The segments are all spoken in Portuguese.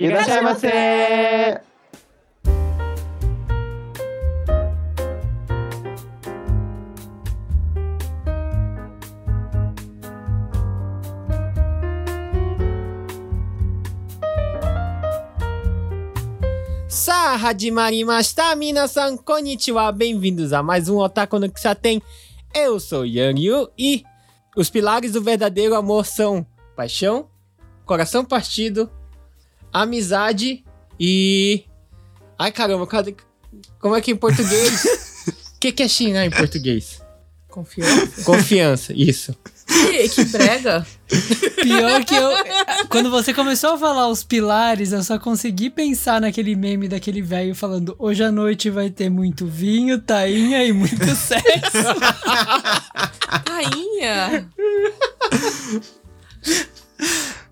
E! Sa hadimarimashita, minasan, konnichiwa, bem-vindos a mais um Otaku no tem. Eu sou Yang Yu e os pilares do verdadeiro amor são paixão, coração partido amizade e. Ai caramba, cadê... como é que em português? O que, que é xingar em português? Confiança. Confiança, isso. Que, que brega. Pior que eu. Quando você começou a falar os pilares, eu só consegui pensar naquele meme daquele velho falando: hoje à noite vai ter muito vinho, tainha e muito sexo. Tainha.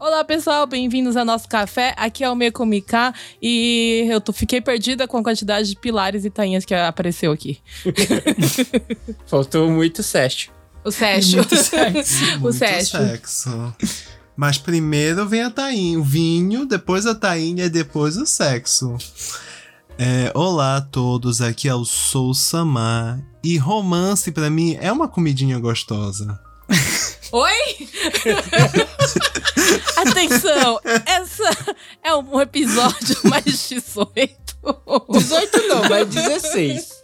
Olá pessoal, bem-vindos ao nosso café. Aqui é o Mekomika e eu tô, fiquei perdida com a quantidade de pilares e tainhas que apareceu aqui. Faltou muito sexo. O sexo. Muito sexo. o Muito sexo. sexo. Mas primeiro vem a tainha, o vinho, depois a tainha e depois o sexo. É, olá a todos, aqui é o Sou Samar. E romance pra mim é uma comidinha gostosa. Oi? Atenção, essa é um episódio mais 18. 18 não, mas 16.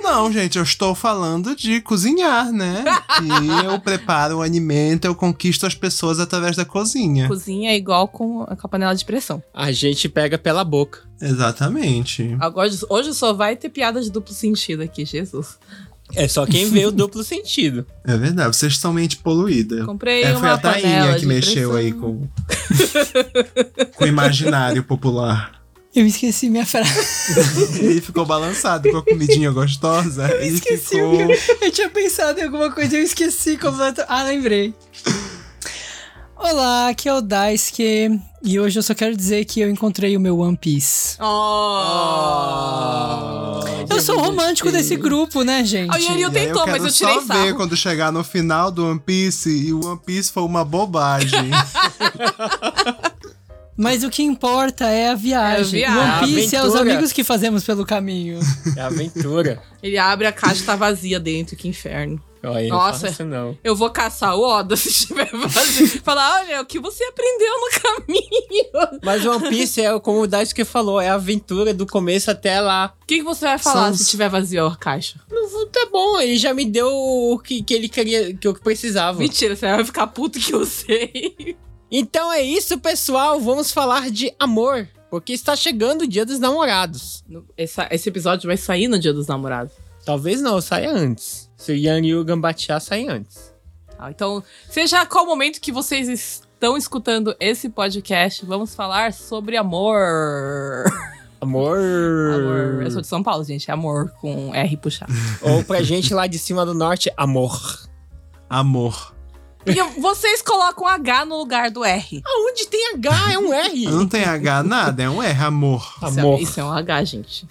Não, gente, eu estou falando de cozinhar, né? E eu preparo o alimento, eu conquisto as pessoas através da cozinha. Cozinha é igual com a com a panela de pressão. A gente pega pela boca. Exatamente. Agora, hoje só vai ter piada de duplo sentido aqui, Jesus. É só quem vê o duplo sentido. É verdade, vocês são mente poluída. Comprei É, foi uma a tainha que mexeu pressão. aí com, com o imaginário popular. Eu esqueci minha frase. Ele ficou balançado com a comidinha gostosa. Ele Esqueci ficou. o que eu, eu tinha pensado em alguma coisa e eu esqueci completamente. Ah, lembrei. Olá, aqui é o Daisuke. E hoje eu só quero dizer que eu encontrei o meu One Piece. Oh! Eu sou o romântico desse grupo, né, gente? A Yuri tentou, mas eu tirei só ver sarro. quando chegar no final do One Piece e o One Piece foi uma bobagem. Mas o que importa é a viagem. É a viagem. O One Piece é os amigos que fazemos pelo caminho. É aventura. Ele abre a caixa e tá vazia dentro, que inferno. Olha, Nossa. Eu vou caçar o Oda se estiver vazio. Falar, olha, o que você aprendeu no caminho. Mas One Piece é como o Daisuke falou, é a aventura do começo até lá. O que, que você vai falar São se os- tiver vazio a caixa? Não, Tá bom, ele já me deu o que, que ele queria, que eu precisava. Mentira, você vai ficar puto que eu sei. Então é isso, pessoal. Vamos falar de amor. Porque está chegando o dia dos namorados. Essa- esse episódio vai sair no dia dos namorados. Talvez não, saia antes. Se o Yang e o Gambatiá saem antes. Tá, então, seja qual momento que vocês estão escutando esse podcast, vamos falar sobre amor. Amor. Amor. Eu sou de São Paulo, gente. É amor com R puxado. Ou pra gente lá de cima do norte, amor. Amor. E vocês colocam H no lugar do R. Aonde tem H? É um R. Não tem H nada, é um R, amor. Isso é- Amor. Isso é um H, gente.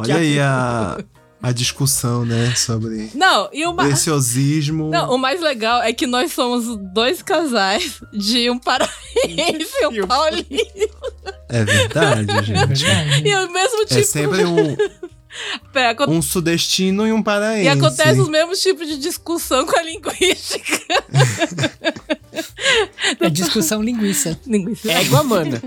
Olha aí a, a discussão, né, sobre Não, e o, preciosismo. não, o mais legal é que nós somos dois casais de um paraense e um paulino. É verdade, gente. E o mesmo tipo. É sempre um, Pera, um sudestino e um paraense. E acontece os mesmos tipos de discussão com a linguística. É discussão linguiça. Linguística. Égua, mana.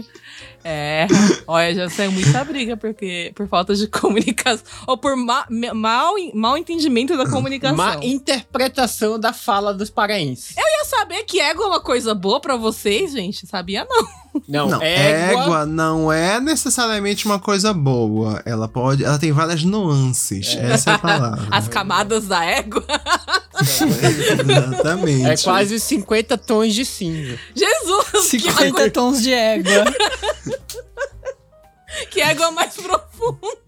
É, olha, já saiu muita briga porque, por falta de comunicação. Ou por ma, mal, mal entendimento da comunicação. Má interpretação da fala dos paraenses. Eu ia saber que égua é uma coisa boa pra vocês, gente. Sabia não. Não, Não, égua. égua não é necessariamente uma coisa boa. Ela pode. Ela tem várias nuances. Essa é a palavra. As camadas da égua. Exatamente. É quase os 50 tons de cinza. Jesus! Que 50 égua, tons de égua. que égua mais profunda.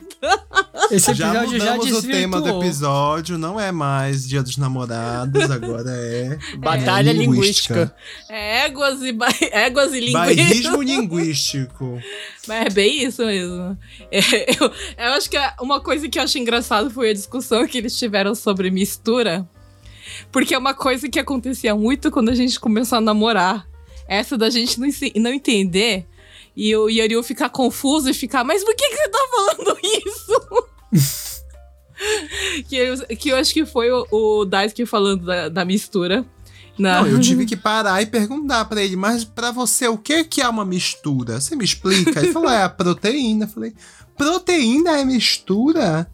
Esse Já episódio já, mudamos o tema do episódio, não é mais Dia dos Namorados, agora é Batalha linguística. É éguas e, ba... éguas e linguística. bairrismo linguístico. Mas é bem isso mesmo. É, eu, eu acho que uma coisa que eu acho engraçado foi a discussão que eles tiveram sobre mistura. Porque é uma coisa que acontecia muito quando a gente começou a namorar. Essa da gente não, não entender E o Yariu ficar confuso e ficar, mas por que, que você tá falando isso? que, eu, que eu acho que foi o, o Daisuke falando da, da mistura. Na... Não, eu tive que parar e perguntar pra ele, mas pra você, o que que é uma mistura? Você me explica? Ele falou, é a proteína. Eu falei, proteína é mistura?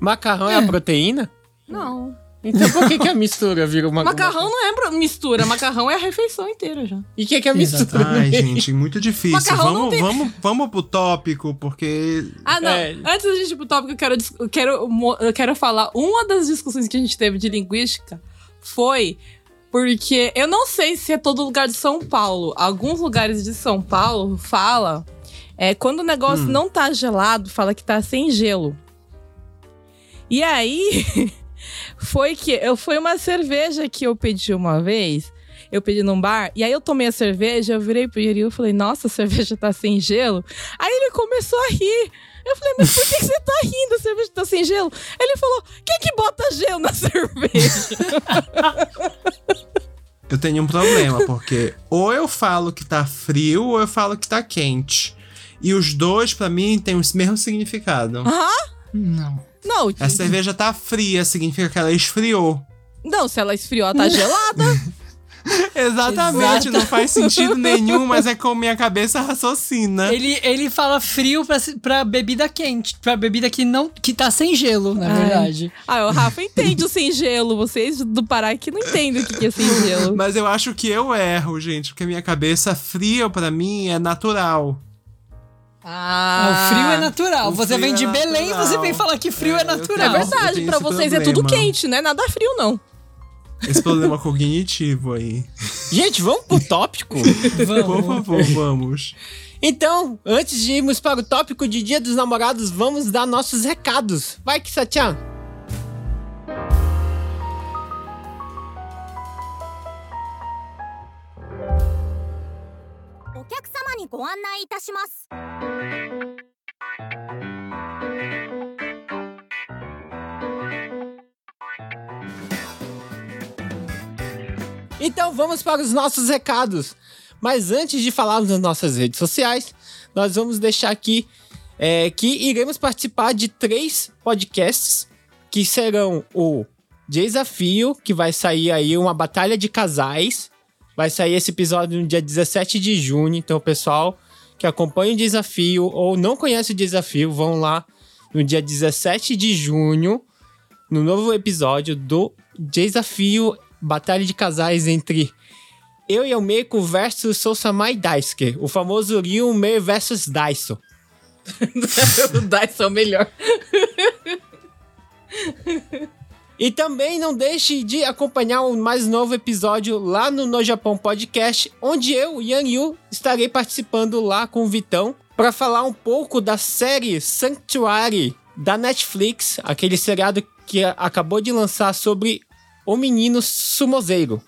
Macarrão é, a proteína? Não. Então por que, que a mistura vira uma Macarrão não é mistura, macarrão é a refeição inteira já. E o que, que é mistura? Ai, gente, muito difícil. Macarrão não Vamos, tem- vamos, vamos pro tópico, porque Ah, não. É. Antes da gente ir pro tópico, eu quero, eu quero, eu quero falar. Uma das discussões que a gente teve de linguística foi porque eu não sei se é todo lugar de São Paulo. Alguns lugares de São Paulo fala. É, quando o negócio Hum. não tá gelado, fala que tá sem gelo. E aí, foi que eu foi uma cerveja que eu pedi uma vez. Eu pedi num bar, e aí eu tomei a cerveja, eu virei pro Yuri e falei, nossa, a cerveja tá sem gelo. Aí ele começou a rir. Eu falei, mas por que que você tá rindo? A cerveja tá sem gelo? Ele falou, quem que bota gelo na cerveja? eu tenho um problema, porque ou eu falo que tá frio ou eu falo que tá quente. E os dois, pra mim, têm o mesmo significado. Não. não, A cerveja tá fria, significa que ela esfriou. não, se ela esfriou, ela tá gelada. Exatamente, Exato. não faz sentido nenhum, mas é como minha cabeça raciocina. Ele, ele fala frio pra, pra bebida quente, pra bebida que não que tá sem gelo, na Ai. verdade. Ah, o Rafa entende o sem gelo. Vocês do Pará que não entendem o que que é sem gelo. Mas eu acho que eu erro, gente, porque minha cabeça fria pra mim é natural. Ah, o frio é natural. Você vem é de Belém, natural. você vem falar que frio é, É, É natural. Eu verdade, tenho pra esse vocês é tudo problema. quente, não é nada frio, não. Esse problema cognitivo aí. Gente, vamos pro tópico? Por Vamos. favor, vamos. Então, antes de irmos para o tópico de Dia dos Namorados, vamos dar nossos recados. Vai, Kisachan. 客様にご案内いたします。 Então vamos para os nossos recados. Mas antes de falarmos das nossas redes sociais, nós vamos deixar aqui é, que iremos participar de três podcasts que serão o Desafio, que vai sair aí uma batalha de casais. Vai sair esse episódio no dia 17 de junho. Então, pessoal que acompanha o desafio ou não conhece o desafio, vão lá no dia 17 de junho, no novo episódio do Desafio Batalha de Casais entre eu e o Meiko versus Sousamai Daisuke. O famoso Ryu Mei versus Daiso. o Dyson é o melhor. E também não deixe de acompanhar o mais novo episódio lá no No Japão Podcast, onde eu, Yang Yu, estarei participando lá com o Vitão para falar um pouco da série Sanctuary da Netflix, aquele seriado que acabou de lançar sobre o menino sumozeiro.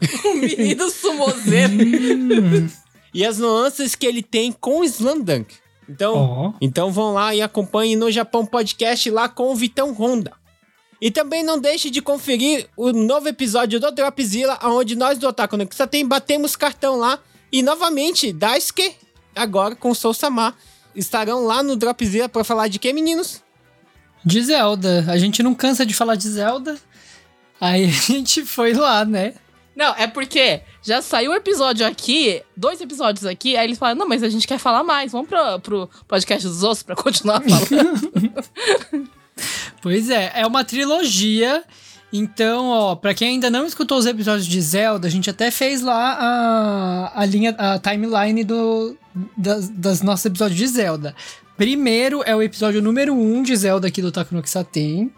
O menino sumozeiro. E as nuances que ele tem com o Slam Dunk. Então, Ó. Então vão lá e acompanhem no Japão Podcast lá com o Vitão Honda. E também não deixe de conferir o novo episódio do Dropzilla, onde nós do Otaku no tem batemos cartão lá. E novamente, Daisuke, agora com Soul Samar, estarão lá no Dropzilla para falar de que, meninos? De Zelda. A gente não cansa de falar de Zelda. Aí a gente foi lá, né? Não, é porque já saiu o episódio aqui, dois episódios aqui, aí eles falam, não, mas a gente quer falar mais, vamos pro, pro podcast dos outros pra continuar falando. Pois é, é uma trilogia. Então, ó, pra quem ainda não escutou os episódios de Zelda, a gente até fez lá a, a linha, a timeline do, das, das nossos episódios de Zelda. Primeiro é o episódio número 1 um de Zelda aqui do Takuno Kisaten.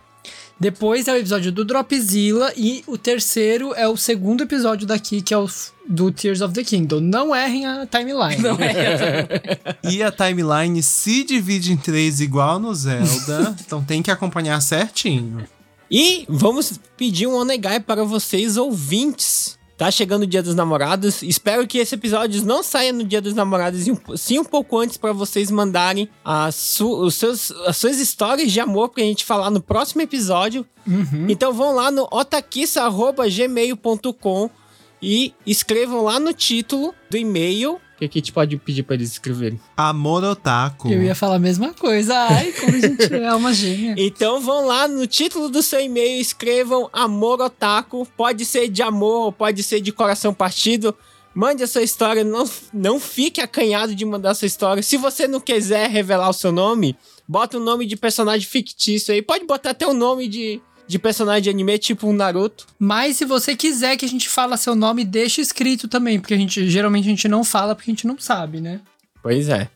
Depois é o episódio do Dropzilla. E o terceiro é o segundo episódio daqui, que é o do Tears of the Kingdom. Não errem a timeline. não? E a timeline se divide em três igual no Zelda, então tem que acompanhar certinho. E vamos pedir um onegai para vocês ouvintes. Tá chegando o Dia dos Namorados. Espero que esse episódio não saia no Dia dos Namorados, sim um pouco antes para vocês mandarem as, su- os seus, as suas histórias de amor pra gente falar no próximo episódio. Então vão lá no otakissa.gmail.com e escrevam lá no título do e-mail O que, que a gente pode pedir pra eles escreverem? Amor Otaku. Eu ia falar a mesma coisa. Ai, como a gente é uma gêmea. Então vão lá no título do seu e-mail, escrevam Amor Otaku. Pode ser de amor, pode ser de coração partido. Mande a sua história, não, não fique acanhado de mandar a sua história. Se você não quiser revelar o seu nome, bota um nome de personagem fictício aí. Pode botar até o nome de, de personagem de anime, tipo um Naruto. Mas se você quiser que a gente fala seu nome, deixa escrito também, porque a gente geralmente a gente não fala porque a gente não sabe, né? Pois é.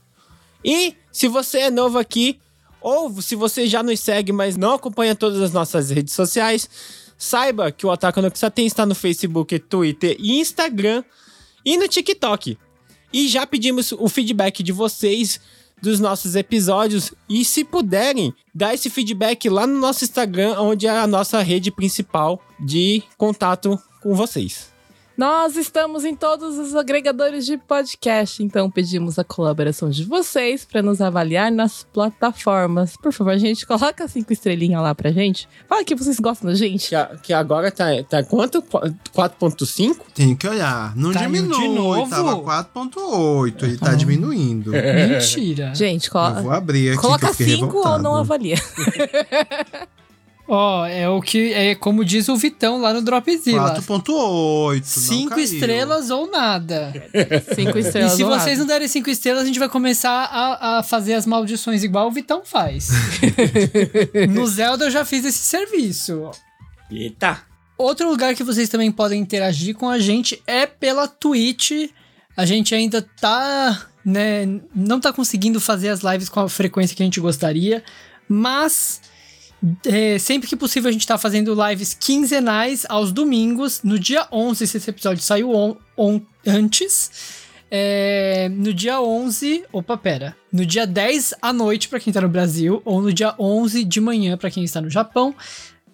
E se você é novo aqui, ou se você já nos segue, mas não acompanha todas as nossas redes sociais, saiba que o Otaku no Kisaten está no Facebook, Twitter e Instagram e no TikTok. E já pedimos o feedback de vocês dos nossos episódios e se puderem, dar esse feedback lá no nosso Instagram, onde é a nossa rede principal de contato com vocês. Nós estamos em todos os agregadores de podcast, então pedimos a colaboração de vocês para nos avaliar nas plataformas. Por favor, gente, coloca cinco estrelinhas lá pra gente. Fala que vocês gostam da gente. Que, a- que agora tá, tá quanto? Qu- 4.5? Tem que olhar. Não de diminui. novo? Tava 4.8. Ele tá diminuindo. Mentira. Gente, Eu colo vou abrir aqui coloca eu fiquei cinco ou revoltado. não avalia. Ó, é o que é como diz o Vitão lá no Dropzilla. 4.8. Cinco estrelas ou nada. Cinco E estrelas. se ou vocês nada. não derem cinco estrelas, a gente vai começar a, a fazer as maldições igual o Vitão faz. no Zelda eu já fiz esse serviço. Eita! Outro lugar que vocês também podem interagir com a gente é pela Twitch. A gente ainda tá, né, não tá conseguindo fazer as lives com a frequência que a gente gostaria, mas é, sempre que possível a gente tá fazendo lives quinzenais aos domingos, no dia 11, se esse episódio saiu on, on- antes. É, no dia 11, opa, pera. No dia 10 à noite pra quem tá no Brasil, ou no dia 11 de manhã pra quem está no Japão.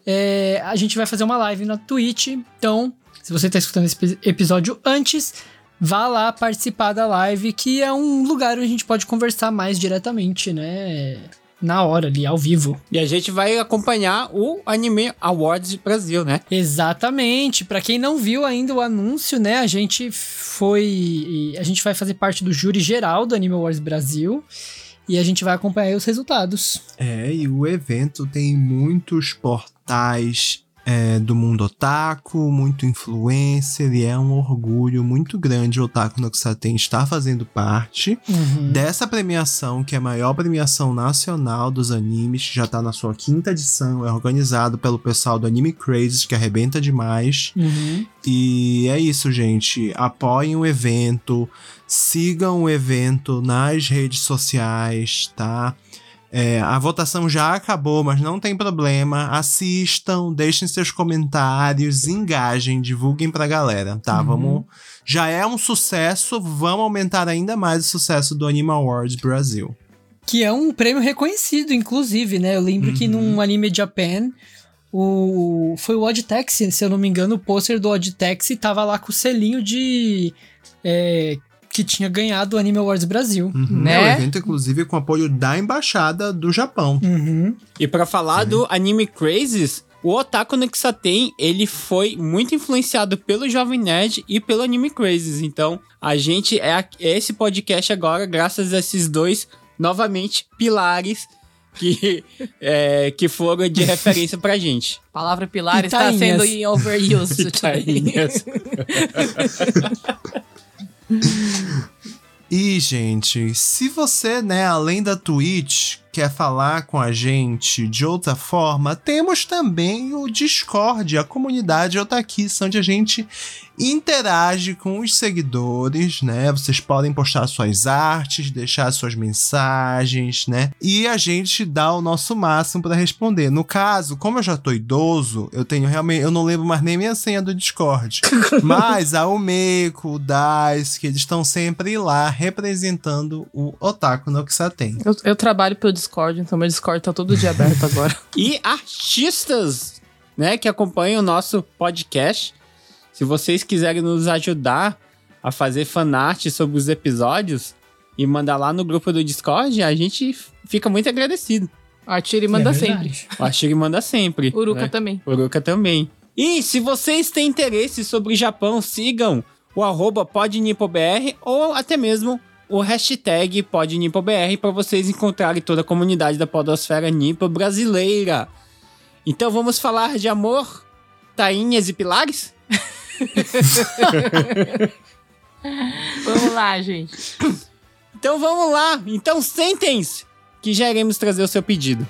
É, a gente vai fazer uma live na Twitch. Então, se você tá escutando esse epi- episódio antes, vá lá participar da live, que é um lugar onde a gente pode conversar mais diretamente, né? Na hora ali, ao vivo. E a gente vai acompanhar o Anime Awards Brasil, né? Exatamente. Pra quem não viu ainda o anúncio, né? A gente foi. A gente vai fazer parte do júri geral do Anime Awards Brasil. E a gente vai acompanhar aí os resultados. É, e o evento tem muitos portais é, do mundo otaku, muito influencer, e é um orgulho muito grande o Otaku no Kisaten estar fazendo parte dessa premiação, que é a maior premiação nacional dos animes, que já tá na sua quinta edição, é organizado pelo pessoal do Anime Crazes, que arrebenta demais. Uhum. E é isso, gente. Apoiem o evento, sigam o evento nas redes sociais, tá? É, a votação já acabou, mas não tem problema. Assistam, deixem seus comentários, engajem, divulguem pra galera, tá? Uhum. Vamos. Já é um sucesso, vamos aumentar ainda mais o sucesso do Anime Awards Brasil. Que é um prêmio reconhecido, inclusive, né? Eu lembro que num Anime Japan, o... foi o Odd Taxi, se eu não me engano, o pôster do Odd Taxi tava lá com o selinho de. é, que tinha ganhado o Anime Awards Brasil. Uhum. Né? É o evento, inclusive, com apoio da Embaixada do Japão. Uhum. E pra falar do Anime Crazes, o Otaku no Kisaten, ele foi muito influenciado pelo Jovem Nerd e pelo Anime Crazes. Então, a gente é a- é esse podcast agora, graças a esses dois, novamente, pilares que, é, que foram de referência pra gente. A palavra pilar está sendo em overuse. Itainhas. E, gente, se você, né, além da Twitch, quer falar com a gente de outra forma, temos também o Discord, a comunidade Otakiss, onde a gente interage com os seguidores, né? Vocês podem postar suas artes, deixar suas mensagens, né? E a gente dá o nosso máximo para responder. No caso, como eu já tô idoso, eu tenho realmente, eu não lembro mais nem minha senha do Discord. Mas a Umeko, o Dice, eles estão sempre lá representando o Otaku no Kisaten. Eu, eu trabalho pelo Discord, então meu Discord tá todo dia aberto agora. e artistas, né, que acompanham o nosso podcast. Se vocês quiserem nos ajudar a fazer fanart sobre os episódios e mandar lá no grupo do Discord, a gente fica muito agradecido. A Tiri manda É sempre. O Ashiri manda sempre. Uruka né? também. Uruka também. E se vocês têm interesse sobre o Japão, sigam o arroba podnipobr ou até mesmo o hashtag podnipobr para vocês encontrarem toda a comunidade da podosfera nipo brasileira. Então vamos falar de amor, tainhas e pilares? Vamos lá, gente. Então vamos lá. Então sentem-se que já iremos trazer o seu pedido.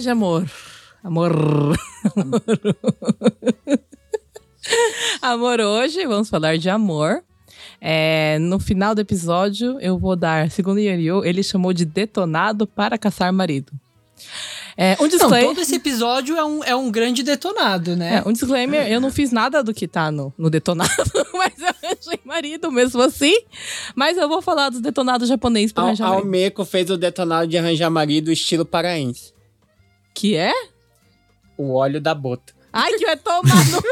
De amor. Amor. amor hoje, vamos falar de amor. É, no final do episódio, eu vou dar, segundo Yoriu, ele chamou de detonado para caçar marido. É, um Não, disclaimer. todo esse episódio é um, é um grande detonado, né? É, um disclaimer, eu não fiz nada do que tá no, no detonado, mas eu arranjei marido mesmo assim. Mas eu vou falar dos detonados japoneses pra A arranjar marido. Almeco fez o detonado de arranjar marido estilo paraense. Que é? O óleo da bota. Ai, que vai tomar no...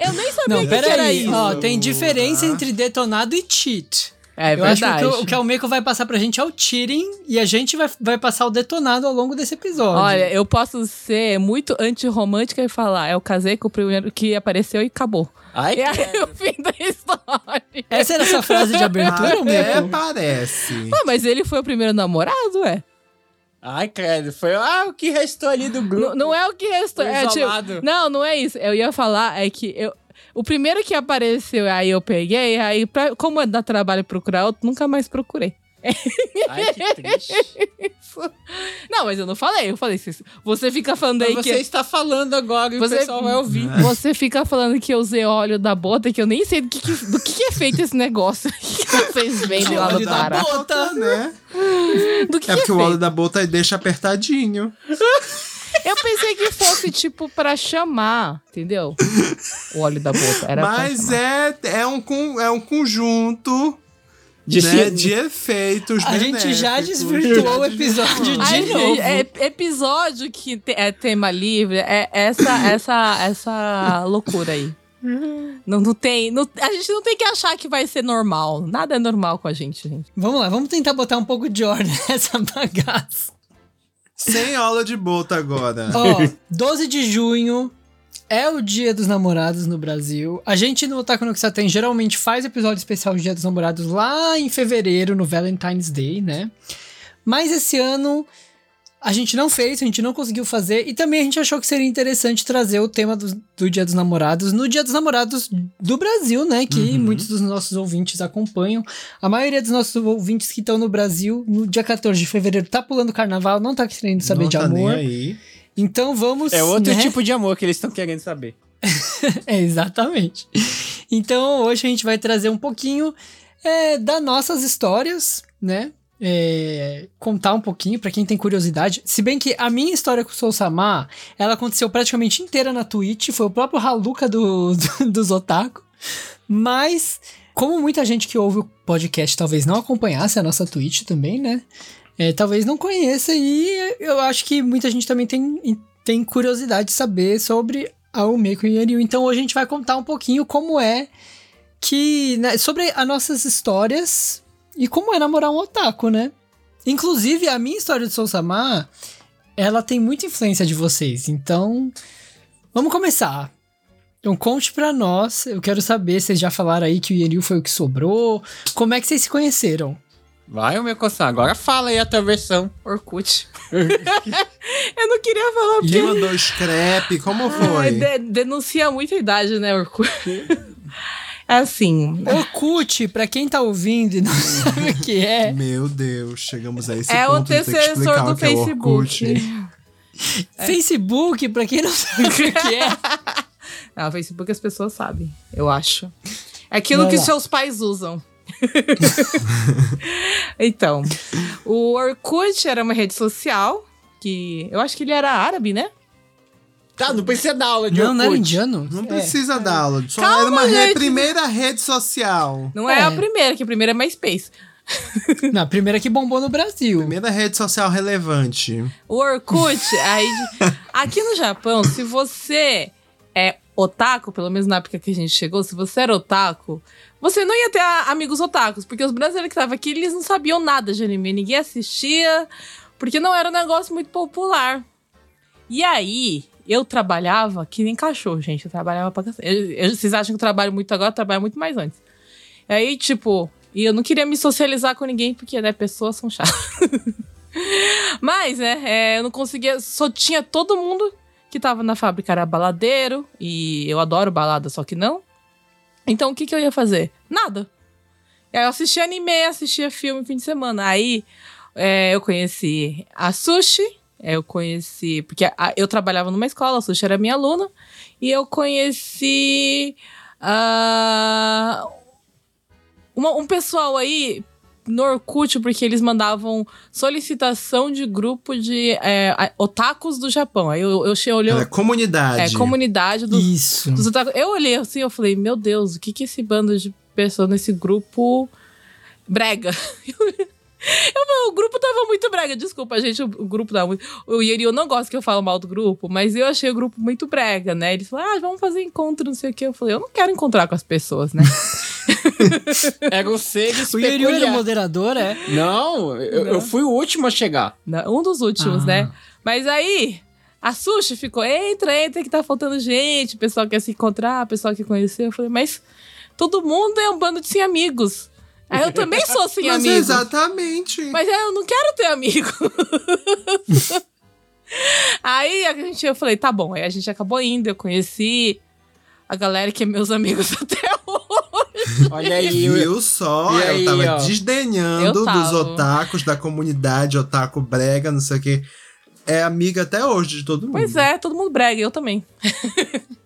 Eu nem sabia Não, que, que era peraí. isso. Ó, tem diferença entre detonado e cheat. É Eu acho que o verdade. que o, o que a Almeco vai passar pra gente é o cheating e a gente vai, vai passar o detonado ao longo desse episódio. Olha, eu posso ser muito antirromântica e falar, eu casei com o primeiro que apareceu e acabou. Ai, E aí o fim da história. Essa era a sua frase de abertura, Até Almeco? parece. Ah, mas ele foi o primeiro namorado, é? Ai, credo. Foi ah, o que restou ali do grupo. Não, não é o que restou. É, tipo, não, não é isso. Eu ia falar é que eu, o primeiro que apareceu, aí eu peguei, aí pra, como é dar trabalho procurar outro, nunca mais procurei. Ai, que triste. Não, mas eu não falei. Eu falei, você- você fica falando aí Mas que... você está falando agora e Você- o pessoal vai ouvir. Você fica falando que eu usei óleo da bota, que eu nem sei do que, que- do que, que é feito esse negócio que vocês vendem lá no Óleo da Pará. bota. né? Do que, É que porque é o óleo da bota deixa apertadinho. Eu pensei que fosse, tipo, pra chamar, entendeu? O óleo da bota. Era Mas é, é, um, é um conjunto De né, de efeitos A gente já benéficos. desvirtuou o episódio de Ai, novo. gente, é episódio que te- é tema livre, é essa, essa, essa loucura aí. Não, não tem. não- a gente não tem que achar que vai ser normal. Nada é normal com a gente, gente. Vamos lá, vamos tentar botar um pouco de ordem nessa bagaça. Sem aula de bota agora. Ó, 12 de junho é o dia dos namorados no Brasil. A gente no Otaku no Kisaten geralmente faz episódio especial do dia dos namorados lá em fevereiro, no Valentine's Day, né? Mas esse ano a gente não fez, a gente não conseguiu fazer. E também a gente achou que seria interessante trazer o tema do, do Dia dos Namorados no Dia dos Namorados do Brasil, né? Que muitos dos nossos ouvintes acompanham. A maioria dos nossos ouvintes que estão no Brasil, no dia 14 de fevereiro, tá pulando carnaval, não tá querendo saber Não de tá nem amor. aí. Então vamos. É outro né? tipo de amor que eles estão querendo saber. É, exatamente. Então hoje a gente vai trazer um pouquinho é, das nossas histórias, né? É, contar um pouquinho pra quem tem curiosidade. Se bem que a minha história com o Soul Sama, ela aconteceu praticamente inteira na Twitch, foi o próprio Haluka do, do, dos Otaku. Mas, como muita gente que ouve o podcast talvez não acompanhasse a nossa Twitch também, né? É, talvez não conheça e eu acho que muita gente também tem, tem curiosidade de saber sobre a Umeko e Yanyu. Então hoje a gente vai contar um pouquinho como é que. né, sobre as nossas histórias e como é namorar um otaku, né? Inclusive, a minha história de Sousama, ela tem muita influência de vocês. Então, vamos começar. Então, conte pra nós. Eu quero saber, vocês já falaram aí que o Yanyu foi o que sobrou. Como é que vocês se conheceram? Vai, o meu coçar. Agora fala aí a tua versão. Orkut. eu não queria falar porque. Quem mandou scrap? Como Ai, foi? de- denuncia muita idade, né, Orkut? É assim. Orkut, pra quem tá ouvindo e não sabe o que é, Meu Deus, chegamos a esse É o ponto de ter que antecessor explicar do o que é o Facebook. Orkut. Facebook, pra quem não sabe o que é. Ah, o Facebook as pessoas sabem, eu acho. É aquilo Vamos que lá. seus pais usam. então, o Orkut era uma rede social que eu acho que ele era árabe, né? Tá, não precisa dar aula de Não, não era Orkut. indiano? Não É. precisa dar aula. Só Calma, era uma re- primeira rede social. Não é. É. a primeira, que a primeira é MySpace. Não, a primeira que bombou no Brasil. Primeira rede social relevante. O Orkut, aí. Aqui no Japão, se você é otaku, pelo menos na época que a gente chegou, se você era otaku, você não ia ter amigos otakus, porque os brasileiros que estavam aqui, eles não sabiam nada de anime, ninguém assistia, porque não era um negócio muito popular. E aí, eu trabalhava que nem cachorro, gente. Eu trabalhava pra cacete. Vocês acham que eu trabalho muito agora? Eu trabalho muito mais antes. E aí, tipo, e eu não queria me socializar com ninguém, porque, né, pessoas são chatas. Mas, né, é, eu não conseguia. Só tinha todo mundo que tava na fábrica era baladeiro. E eu adoro balada, só que não. Então, o que, que eu ia fazer? Nada. Eu assistia anime, assistia filme fim de semana. Aí, é, eu conheci a Sushi. é, Eu conheci. Porque a- eu trabalhava numa escola, a Sushi era minha aluna. E eu conheci. ah, uma- um pessoal aí no Orkut, porque eles mandavam solicitação de grupo de é, otakus do Japão. Aí eu, eu, che- olhei. Era comunidade. É, comunidade dos, Isso. dos otakus. Eu olhei assim, eu falei, meu Deus, o que que esse bando de pessoas nesse grupo brega? Eu, o grupo tava muito brega, desculpa, gente, o, o grupo tava muito... O Yuri, eu não gosto que eu falo mal do grupo, mas eu achei o grupo muito brega, né? Eles falaram, ah, vamos fazer encontro, não sei o quê. Eu falei, eu não quero encontrar com as pessoas, né? Era o seres O Yuri era moderador, é? Não, eu, eu fui o último a chegar. Não, Um dos últimos, Ah. né? Mas aí, a Sushi ficou, entra, entra, que tá faltando gente, o pessoal quer se encontrar, o pessoal quer conhecer. Eu falei, mas todo mundo é um bando de sem amigos. Aí eu também sou sem Mas amigos. exatamente. Mas aí eu não quero ter amigo. aí a gente, eu falei, tá bom. Aí a gente acabou indo, eu conheci a galera que é meus amigos até hoje. Olha aí, eu- Viu só? E aí, eu tava ó. desdenhando Eu tava. dos otakus da comunidade otaku brega, não sei o quê. É amiga até hoje de todo mundo. Pois é, todo mundo brega, eu também.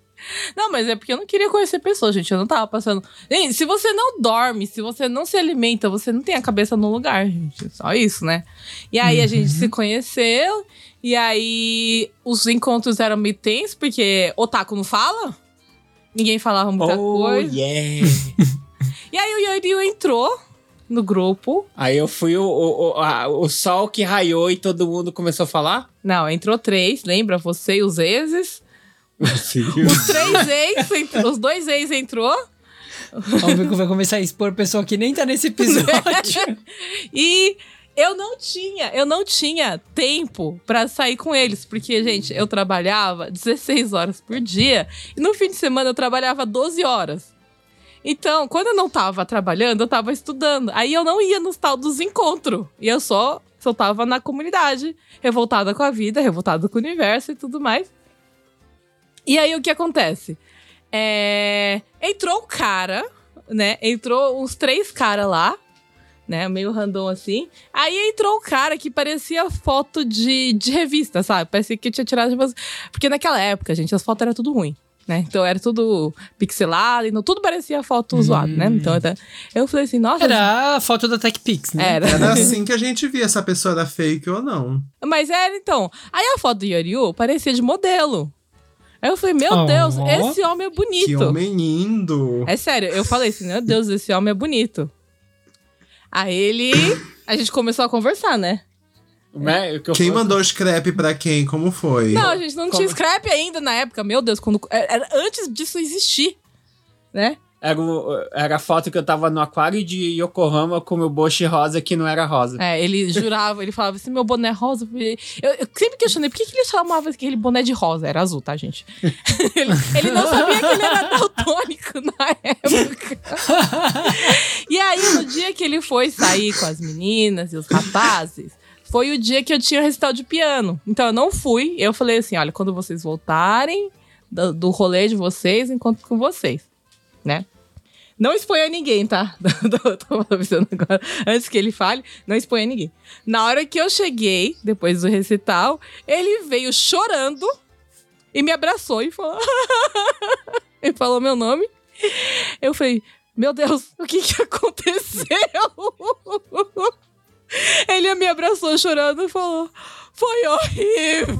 não, mas é porque eu não queria conhecer pessoas, gente. Eu não tava passando. Gente, se você não dorme, se você não se alimenta, você não tem a cabeça no lugar, gente. Só isso, né? E aí a gente se conheceu, e aí os encontros eram meio tensos, porque otaku não fala. Ninguém falava muita Oh, coisa. yeah. E aí o Yoryu entrou no grupo. Aí eu fui o, o, o, a- o sol que raiou e todo mundo começou a falar? Não, entrou três, lembra? Você e os exes. Os três ex, os dois ex entrou. Vamos ver que vai começar a expor pessoa que nem tá nesse episódio. E eu não tinha, eu não tinha tempo pra sair com eles, porque, gente, eu trabalhava 16 horas por dia e no fim de semana eu trabalhava 12 horas. Então, quando eu não tava trabalhando, eu tava estudando. Aí eu não ia nos tal dos encontros. E eu só, só tava na comunidade, revoltada com a vida, revoltada com o universo e tudo mais. E aí o que acontece? É, Entrou um cara, né? Entrou uns três caras lá né? Meio random assim. Aí entrou o cara que parecia foto de, de revista, sabe? Parecia que tinha tirado de umas... Porque naquela época, gente, as fotos eram tudo ruim. Né? Então era tudo pixelado, então tudo parecia foto zoada, né? Então até- eu falei assim, nossa. Era a foto da TechPix, né? Era. Era assim que a gente via se a pessoa era fake ou não. Mas era então. Aí a foto do Yoryu parecia de modelo. Aí eu falei, meu Oh. Deus, esse homem é Que bonito. homem lindo. É sério, eu falei assim, meu Deus, esse homem é bonito. Aí ele. A gente começou a conversar, né? Que eu Quem mandou scrap pra quem? Como foi? Não, a gente não Como- tinha scrap ainda na época. Meu Deus, quando, era antes disso existir, né? Era, era a foto que eu tava no aquário de Yokohama com meu boche rosa que não era rosa. É, ele jurava, ele falava assim, meu boné é rosa. Eu, eu sempre questionei, por que, que ele chamava aquele boné de rosa? Era azul, tá, gente? ele, ele não sabia que ele era daltônico na época. e aí, no dia que ele foi sair com as meninas e os rapazes, foi o dia que eu tinha recital de piano. Então, eu não fui. Eu falei assim, olha, quando vocês voltarem do, do rolê de vocês, encontro com vocês, né? Não exponha ninguém, tá? Tô avisando agora. Antes que ele fale, não exponha ninguém. Na hora que eu cheguei, depois do recital, ele veio chorando e me abraçou e falou. ele falou meu nome. Eu falei, meu Deus, o que que aconteceu? ele me abraçou chorando e falou: Foi horrível.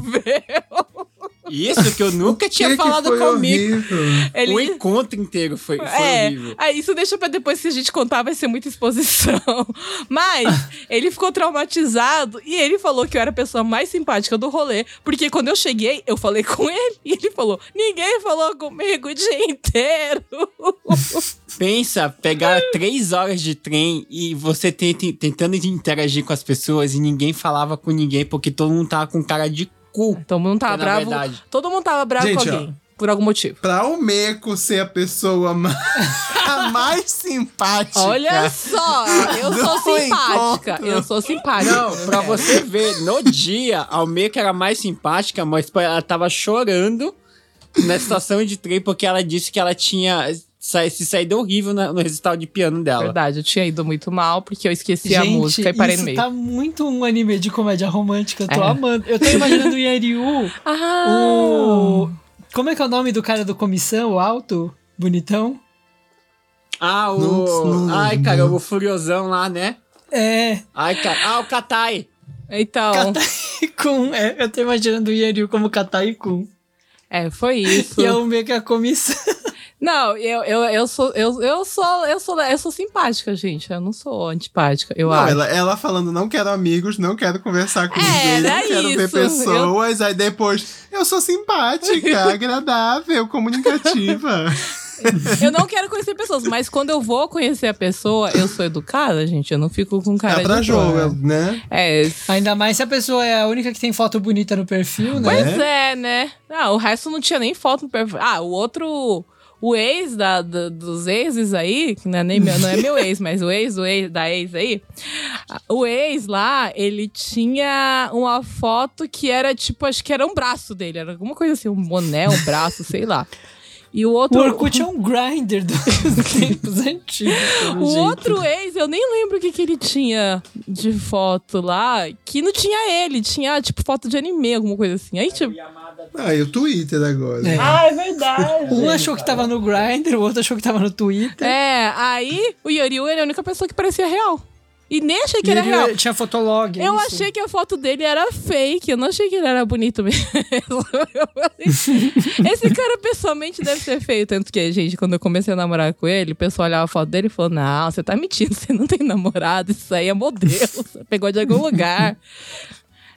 Isso que eu nunca tinha Que falado comigo. horrível? Ele... O encontro inteiro foi, foi É, horrível. aí isso deixa pra depois, se a gente contar, vai ser muita exposição. Mas ele ficou traumatizado e ele falou que eu era a pessoa mais simpática do rolê, porque quando eu cheguei, eu falei com ele e ele falou: ninguém falou comigo o dia inteiro. Pensa, pegar três horas de trem e você tenta- tentando interagir com as pessoas e ninguém falava com ninguém porque todo mundo tava com cara de cu. Todo mundo tava Na bravo. verdade. Todo mundo tava bravo Gente, com alguém, por algum motivo. Pra o Meco ser a pessoa ma- a mais simpática. Olha só, eu sou simpática. encontro. Eu sou simpática. Não, pra você ver, no dia, a Almeida era mais simpática, mas ela tava chorando na estação de trem porque ela disse que ela tinha se saído horrível na- no recital de piano dela. Verdade, eu tinha ido muito mal porque eu esqueci a Gente, música e parei isso no meio. tá muito um anime de comédia romântica. Eu tô É. amando. Eu tô imaginando o Yariu, Ah! o... Como é que é o nome do cara do comissão, o alto? Bonitão? Ah, o. Não- não- Ai, cara, o Furiosão lá, né? É, Ai, cara. Ah, o Katai. Então, Katai-kun. É, eu tô imaginando o Yariu como Katai-kun. é, foi isso. E é o meio que a comissão. Não, eu, eu, eu, sou, eu, eu, sou, eu, sou, eu sou simpática, gente. Eu não sou antipática, eu Não, acho. ela, ela falando, não quero amigos, não quero conversar com É, ninguém, quero ver isso. pessoas. Aí depois, eu sou simpática, agradável, comunicativa. Eu não quero conhecer pessoas, mas quando eu vou conhecer a pessoa, eu sou educada, gente. Eu não fico com cara é pra de jogo, boa. né? É, Ainda mais se a pessoa é a única que tem foto bonita no perfil, né? Pois é, né? Ah, o resto não tinha nem foto no perfil. Ah, o outro. O ex da, da- dos exes aí, que não é, nem meu, não é meu ex, mas o ex, o ex da ex aí. O ex lá, ele tinha uma foto que era tipo, acho que era um braço dele, era alguma coisa assim, um boné, um braço, sei lá. E o O outro. Orkut é um grinder dos tempos antigos. O jeito. outro ex, eu nem lembro o que, que ele tinha de foto lá, que não tinha ele, tinha tipo foto de anime, alguma coisa assim. Aí, tipo. Ah, e o Twitter agora. É. Ah, é verdade. Um achou que tava no Grindr, o outro achou que tava no Twitter. É, aí o Yoriu ele é a única pessoa que parecia real. E nem achei que E era ele real. tinha fotolog. Eu isso? achei que a foto dele era fake, eu não achei que ele era bonito mesmo. Esse cara pessoalmente deve ser feio. Tanto que, gente, quando eu comecei a namorar com ele, o pessoal olhava a foto dele e falou: Não, você tá mentindo, você não tem namorado, isso aí é modelo, você pegou de algum lugar.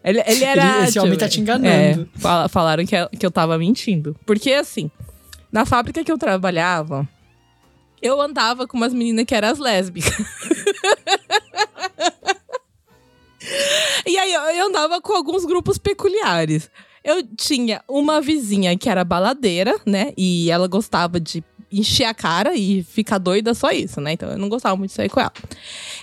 Ele, ele era. Esse homem tá te enganando. É, fala- falaram que, que eu tava mentindo. Porque, assim, na fábrica que eu trabalhava, eu andava com umas meninas que eram as lésbicas. E aí eu andava com alguns grupos peculiares. Eu tinha uma vizinha que era baladeira, né? E ela gostava de encher a cara e ficar doida só isso, né? Então eu não gostava muito de sair com ela.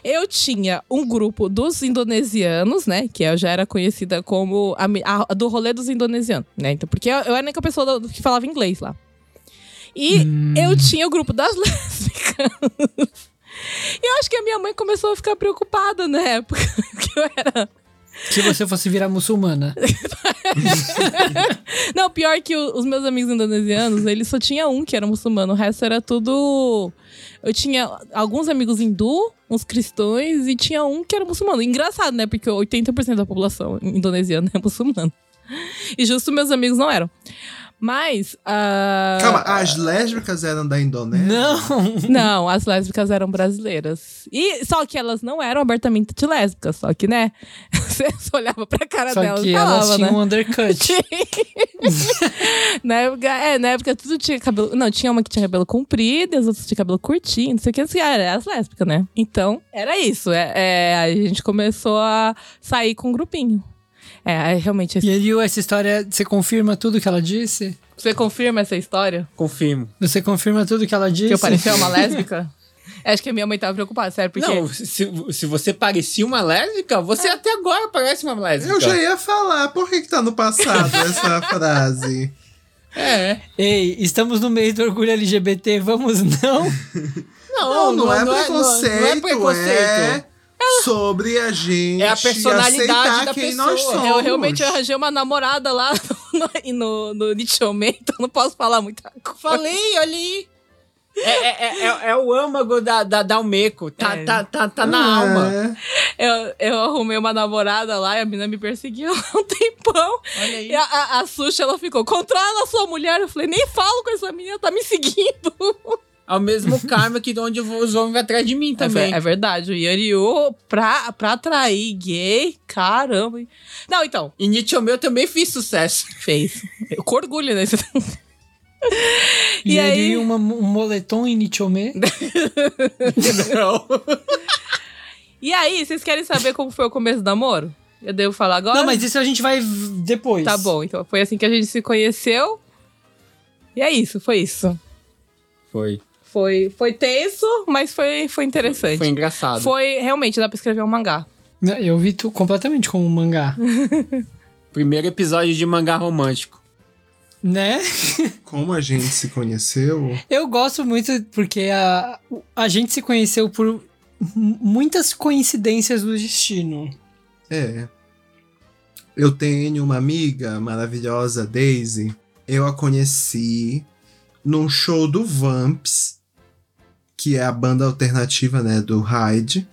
Eu tinha um grupo dos indonesianos, né? Que eu já era conhecida como a, a- do rolê dos indonesianos, né? Então, porque eu, eu era a única pessoa do- que falava inglês lá. E eu tinha o grupo das lésbicas. E eu acho que a minha mãe começou a ficar preocupada na época que eu era Se você fosse virar muçulmana. Não, pior que o- os meus amigos indonesianos, eles só tinha um que era muçulmano, o resto era tudo. Eu tinha alguns amigos hindu, uns cristãos e tinha um que era muçulmano. Engraçado, né? Porque 80% da população indonesiana é muçulmana. E justo meus amigos não eram. Mas. ah, Calma, as lésbicas eram da Indonésia? Não! Não, as lésbicas eram brasileiras. E só que elas não eram abertamente lésbicas, só que, né? Você só olhava pra cara Só delas que e elas falava, tinham né? um undercut. na época, é, na época tudo tinha cabelo. Não, tinha uma que tinha cabelo comprido, e as outras tinham cabelo curtinho, não sei o que, assim, era as lésbicas, né? Então, era isso. É, é, a gente começou a sair com um grupinho. É, aí, realmente. E aí, essa história, você confirma tudo que ela disse? Você confirma essa história? Confirmo. Você confirma tudo que ela disse? Que eu parecia uma lésbica? Acho que a minha mãe tava preocupada, sério, porque. Não, se, se você parecia uma lésbica, você até agora parece uma lésbica. Eu já ia falar, por que, que tá no passado essa frase? É. Ei, estamos no mês do orgulho LGBT, vamos não? Não, não, é, não preconceito, não é preconceito. é sobre a gente É a personalidade da quem pessoa. nós Eu somos. Eu realmente arranjei uma namorada lá no, no, no Nichomei, então não posso falar muita coisa. Falei, olha aí. É, é, é, é- é o âmago da, da, da Almeco. Tá, É. tá, tá, tá na alma. É. eu, eu arrumei uma namorada lá e a menina me perseguiu há um tempão. Olha aí. E a, a, a Xuxa, ela ficou, controla a sua mulher. Eu falei, nem falo com essa menina, tá me seguindo. É o mesmo karma que de onde os homens vão atrás de mim É, também. ver- é verdade, o Yoriu, pra, pra atrair gay, caramba. Não, então, E Nietzsche meu também fiz sucesso. fez. Eu com orgulho nesse. E, E ele aí- uma- um moletom em Nichome. Não. E aí, vocês querem saber como foi o começo do namoro? Eu devo falar agora? Não, mas isso a gente vai depois. Tá bom, então foi assim que a gente se conheceu. E é isso, foi isso. Foi. Foi, foi tenso, mas foi, foi interessante. Foi engraçado. Foi, realmente, dá pra escrever um mangá. Não, Eu vi tu completamente como um mangá. Primeiro episódio de mangá romântico. né? Como a gente se conheceu? Eu gosto muito porque a, a gente se conheceu por muitas coincidências do destino. É. Eu tenho uma amiga maravilhosa, Daisy. Eu a conheci num show do Vamps, que é a banda alternativa, né, do Hyde,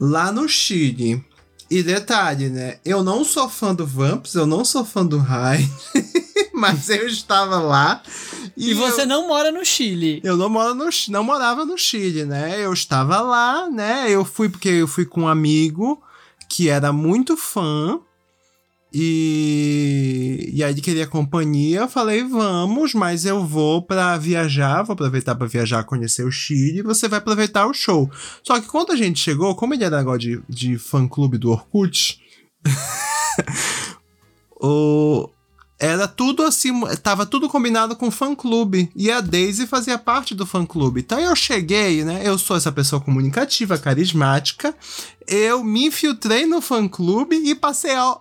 lá no Chile. E detalhe, né, eu não sou fã do Vamps, eu não sou fã do Hyde, mas eu estava lá. E, você eu- não mora no Chile. eu não moro no não morava no Chile, né? Eu estava lá, né? Eu fui porque eu fui com um amigo que era muito fã. E, e aí ele queria companhia, eu falei, vamos, mas eu vou pra viajar, vou aproveitar pra viajar, conhecer o Chile, e você vai aproveitar o show. Só que quando a gente chegou, como ele era negócio de, de fã-clube do Orkut, o, era tudo assim, tava tudo combinado com fã-clube. E a Daisy fazia parte do fã-clube. Então eu cheguei, né? Eu sou essa pessoa comunicativa, carismática. Eu me infiltrei no fã-clube e passei a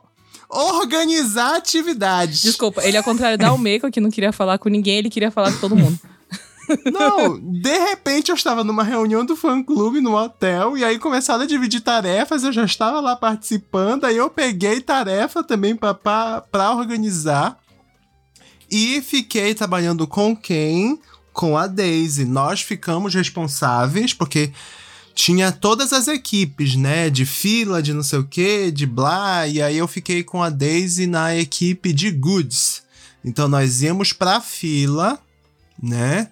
organizar atividades. Desculpa, ele ao contrário da Almeida, que não queria falar com ninguém, ele queria falar com todo mundo. Não, de repente eu estava numa reunião do fã-clube no hotel e aí começaram a dividir tarefas, eu já estava lá participando, aí eu peguei tarefa também para organizar e fiquei trabalhando com quem? Com a Daisy. Nós ficamos responsáveis porque tinha todas as equipes, né? De fila, de não sei o que, de blá, e aí eu fiquei com a Daisy na equipe de goods. Então nós íamos pra fila, né?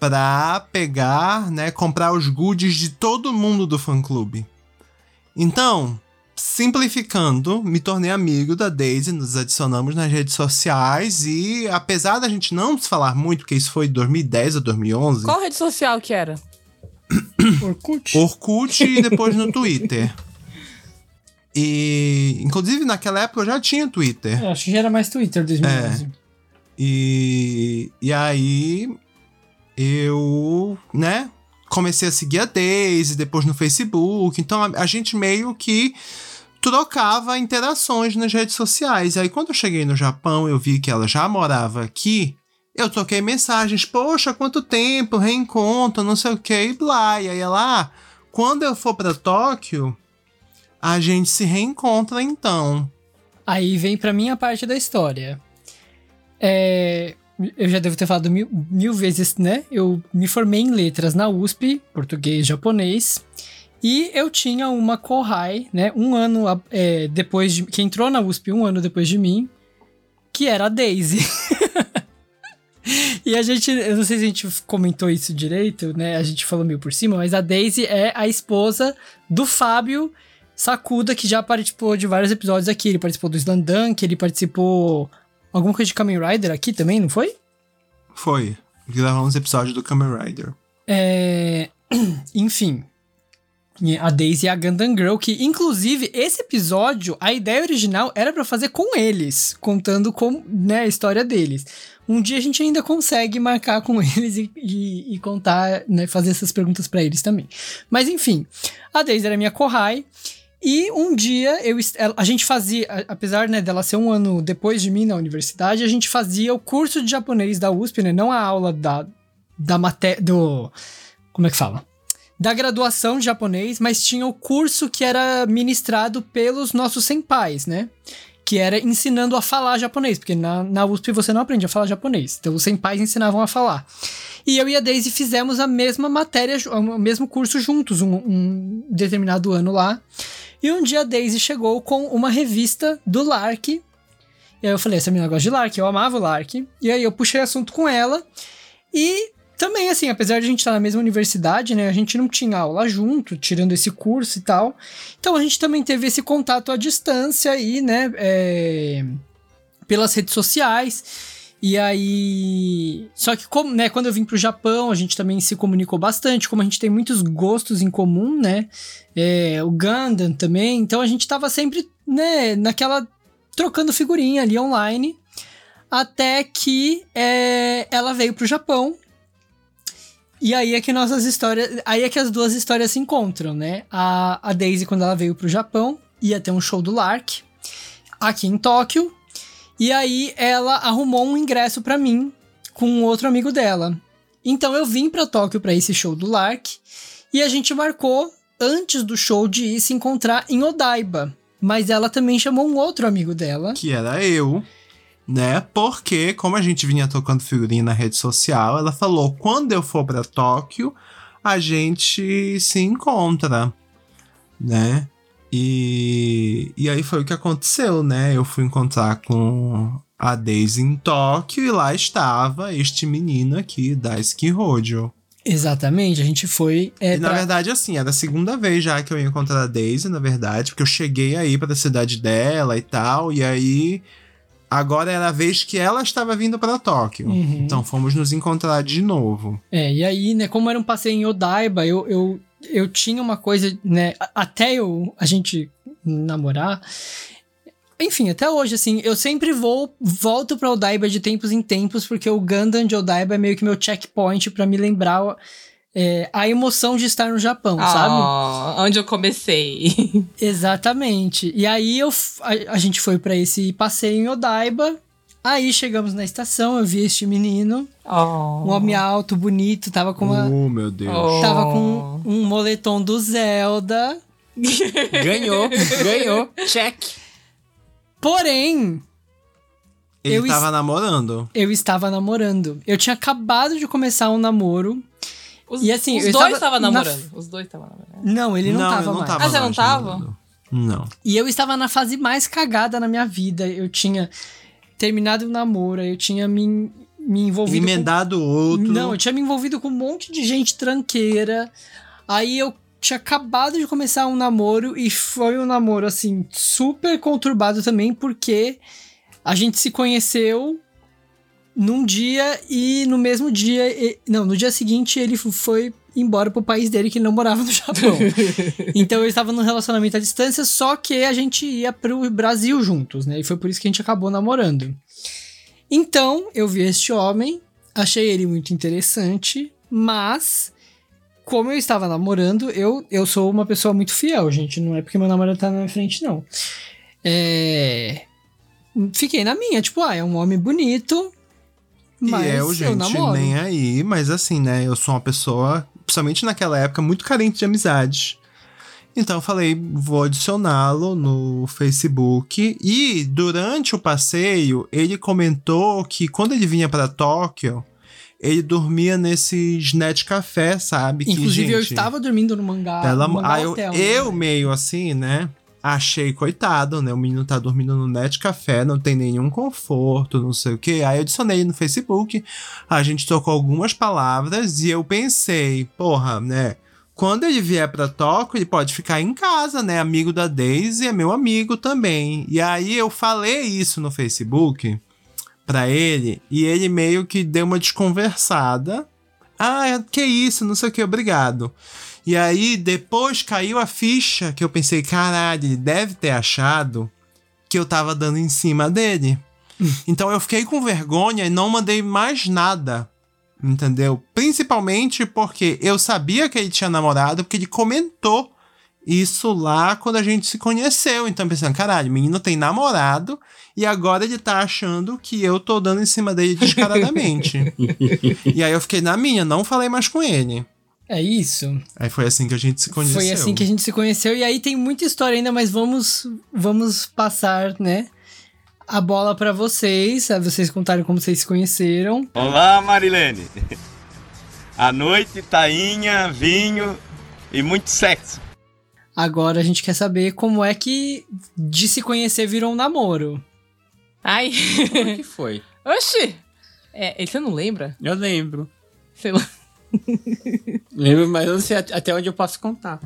Pra pegar, né? Comprar os goodies de todo mundo do fã-clube. Então, simplificando, me tornei amigo da Daisy, nos adicionamos nas redes sociais e apesar da gente não se falar muito, porque isso foi 2010 ou 2011, Qual rede social que era? Orkut. Orkut e depois no Twitter. E, inclusive, naquela época eu já tinha Twitter. Eu acho que já era mais Twitter 2011. E, e aí eu, né, comecei a seguir a Daisy, depois no Facebook. Então a, a gente meio que trocava interações nas redes sociais. E aí quando eu cheguei no Japão, eu vi que ela já morava aqui. Eu troquei mensagens, poxa, quanto tempo, reencontro, não sei o que, e blá. E aí ela, ah, quando eu for pra Tóquio, a gente se reencontra então. Aí vem pra minha parte da história. É, eu já devo ter falado mil, mil vezes, né? Eu me formei em letras na USP, português e japonês. E eu tinha uma Kohai, né? Um ano é, depois de. Que entrou na USP um ano depois de mim, que era a Daisy. e a gente. Eu não sei se a gente comentou isso direito, né? A gente falou meio por cima, mas a Daisy é a esposa do Fábio Sakuda, que já participou de vários episódios aqui. Ele participou do Slandunk, ele participou. Alguma coisa de Kamen Rider aqui também, não foi? Foi. Gravamos episódios do Kamen Rider. É... Enfim. E A Daisy e a Gundam Girl, que inclusive esse episódio, a ideia original era pra fazer com eles, contando com, né, a história deles. Um dia a gente ainda consegue marcar com eles e, e- e contar, né, fazer essas perguntas pra eles também. Mas enfim, a Daisy era minha Kohai. E um dia eu, a gente fazia, apesar né, dela ser um ano depois de mim na universidade, a gente fazia o curso de japonês da USP, né? Não a aula da, da matéria. Do. Como é que fala? Da graduação de japonês, mas tinha o curso que era ministrado pelos nossos senpais, né? Que era ensinando a falar japonês, porque na, na USP você não aprende a falar japonês. Então os senpais ensinavam a falar. E eu e a Daisy fizemos a mesma matéria, o mesmo curso juntos, um, um determinado ano lá. E um dia a Daisy chegou com uma revista do Lark. E aí eu falei, essa menina gosta de Lark, eu amava o Lark. E aí eu puxei assunto com ela. E também, assim, apesar de a gente estar na mesma universidade, né? A gente não tinha aula junto, tirando esse curso e tal. Então a gente também teve esse contato à distância aí, né? É, pelas redes sociais. E aí. Só que, como, né, quando eu vim pro Japão, a gente também se comunicou bastante, como a gente tem muitos gostos em comum, né? É, o Gundam também. Então a gente tava sempre, né, naquela. trocando figurinha ali online. Até que é, ela veio pro Japão. E aí é que nossas histórias. Aí é que as duas histórias se encontram, né? A, a Daisy, quando ela veio pro Japão, ia ter um show do Lark aqui em Tóquio. E aí ela arrumou um ingresso para mim com um outro amigo dela. Então eu vim para Tóquio para esse show do Lark e a gente marcou antes do show de ir se encontrar em Odaiba. Mas ela também chamou um outro amigo dela. Que era eu, né? Porque, como a gente vinha tocando figurinha na rede social, ela falou: quando eu for para Tóquio, a gente se encontra, né? E, e aí foi o que aconteceu, né? Eu fui encontrar com a Daisy em Tóquio e lá estava este menino aqui, Daisuke Rojo. Exatamente, a gente foi. É, e na pra- verdade, assim, era a segunda vez já que eu ia encontrar a Daisy, na verdade, porque eu cheguei aí pra cidade dela e tal, e aí. Agora era a vez que ela estava vindo pra Tóquio. Uhum. Então fomos nos encontrar de novo. É, e aí, né, como era um passeio em Odaiba, eu, eu, eu tinha uma coisa, né, até eu, a gente namorar. Enfim, até hoje, assim, eu sempre vou, volto pra Odaiba de tempos em tempos, porque o Gundam de Odaiba é meio que meu checkpoint pra me lembrar é, a emoção de estar no Japão, sabe? Ah, onde eu comecei. Exatamente. E aí eu, a, a gente foi pra esse passeio em Odaiba. Aí chegamos na estação, eu vi este menino, Oh. um homem alto, bonito, tava com uma. Oh, meu Deus. Oh. Tava com um moletom do Zelda. Ganhou, ganhou. Check. Porém, Ele eu tava namorando. eu estava namorando. Eu tinha acabado de começar um namoro. Os, E assim, os eu dois estava estavam na- namorando. Os dois estavam namorando. Não, ele não, tava eu não mais. tava Ah, você não tava? namorando. Não. E eu estava na fase mais cagada na minha vida. Eu tinha terminado o namoro, eu tinha me, me envolvido. com- Emendado outro. Não, eu tinha me envolvido com um monte de gente tranqueira. Aí eu tinha acabado de começar um namoro e foi um namoro assim super conturbado também porque a gente se conheceu num dia e no mesmo dia, e- não, no dia seguinte ele foi embora pro país dele que ele não morava no Japão. então eu estava num relacionamento à distância, só que a gente ia pro Brasil juntos, né? E foi por isso que a gente acabou namorando. Então, eu vi este homem, achei ele muito interessante, mas como eu estava namorando, eu, eu sou uma pessoa muito fiel, gente. Não é porque meu namorado tá na minha frente, não. É. Fiquei na minha, tipo, ah, é um homem bonito. Mas e eu, eu gente, namoro. nem aí, mas assim, né? Eu sou uma pessoa, principalmente naquela época, muito carente de amizades. Então eu falei, vou adicioná-lo no Facebook. E durante o passeio, ele comentou que quando ele vinha pra Tóquio, ele dormia nesses net café, sabe? Que, Inclusive, eu gente, estava dormindo no mangá. Ela, no mangá aí eu, hotel, eu né? meio assim, né? Achei, coitado, né? O menino tá dormindo no net café, não tem nenhum conforto, não sei o quê. Aí eu adicionei no Facebook, a gente trocou algumas palavras e eu pensei, porra, né? Quando ele vier pra Tóquio, ele pode ficar em casa, né? Amigo da Daisy é meu amigo também. E aí eu falei isso no Facebook pra ele e ele meio que deu uma desconversada. Ah, que isso, não sei o que, obrigado. E aí, depois caiu a ficha que eu pensei, caralho, ele deve ter achado que eu tava dando em cima dele. então eu fiquei com vergonha e não mandei mais nada. Entendeu? Principalmente porque eu sabia que ele tinha namorado, porque ele comentou isso lá quando a gente se conheceu. Então, pensando, caralho, o menino tem namorado e agora ele tá achando que eu tô dando em cima dele descaradamente. e aí eu fiquei na minha, não falei mais com ele. É isso. Aí foi assim que a gente se conheceu. Foi assim que a gente se conheceu. E aí tem muita história ainda, mas vamos, vamos passar, né? A bola pra vocês, a vocês contarem como vocês se conheceram. Olá, Marilene. À noite, tainha, vinho e muito sexo. Agora a gente quer saber como é que de se conhecer virou um namoro. Ai. Como que foi? Oxi! É, você não lembra? Eu lembro. Sei lá. Lembro, mas eu não sei at- até onde eu posso contar.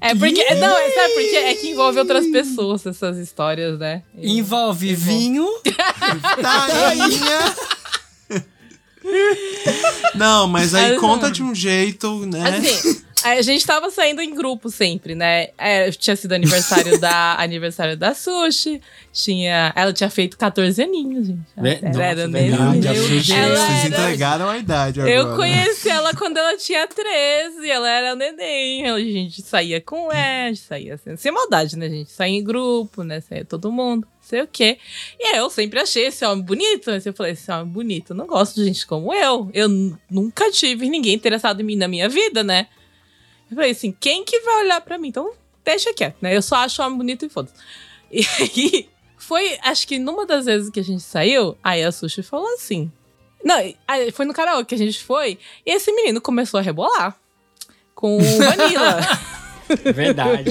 É porque. Não, é, sabe porque é que envolve outras pessoas essas histórias, né? Envolve vinho. Tainha! Não, mas aí Mas conta não. de um jeito, né? Assim, a gente tava saindo em grupo sempre, né? É, tinha sido aniversário da aniversário da Sushi. Tinha, ela tinha feito 14 aninhos, gente. Ela Nossa, era verdade, neném. a Sushi- Ela Vocês era- entregaram a idade agora. Eu conheci ela quando ela tinha 13, ela era neném. A gente saía com ela, saía assim, sem maldade, né, gente? Saía em grupo, né? Saía todo mundo, sei o quê. E aí eu sempre achei esse homem bonito. Eu falei, esse homem bonito, eu não gosto de gente como eu. Eu nunca tive ninguém interessado em mim na minha vida, né? Eu falei assim, quem que vai olhar pra mim? Então, deixa quieto, né? Eu só acho homem bonito e foda-se. E aí, foi, acho que numa das vezes que a gente saiu, aí a Sushi falou assim. Não, foi no karaokê que a gente foi, e esse menino começou a rebolar. Com o Vanilla. Verdade.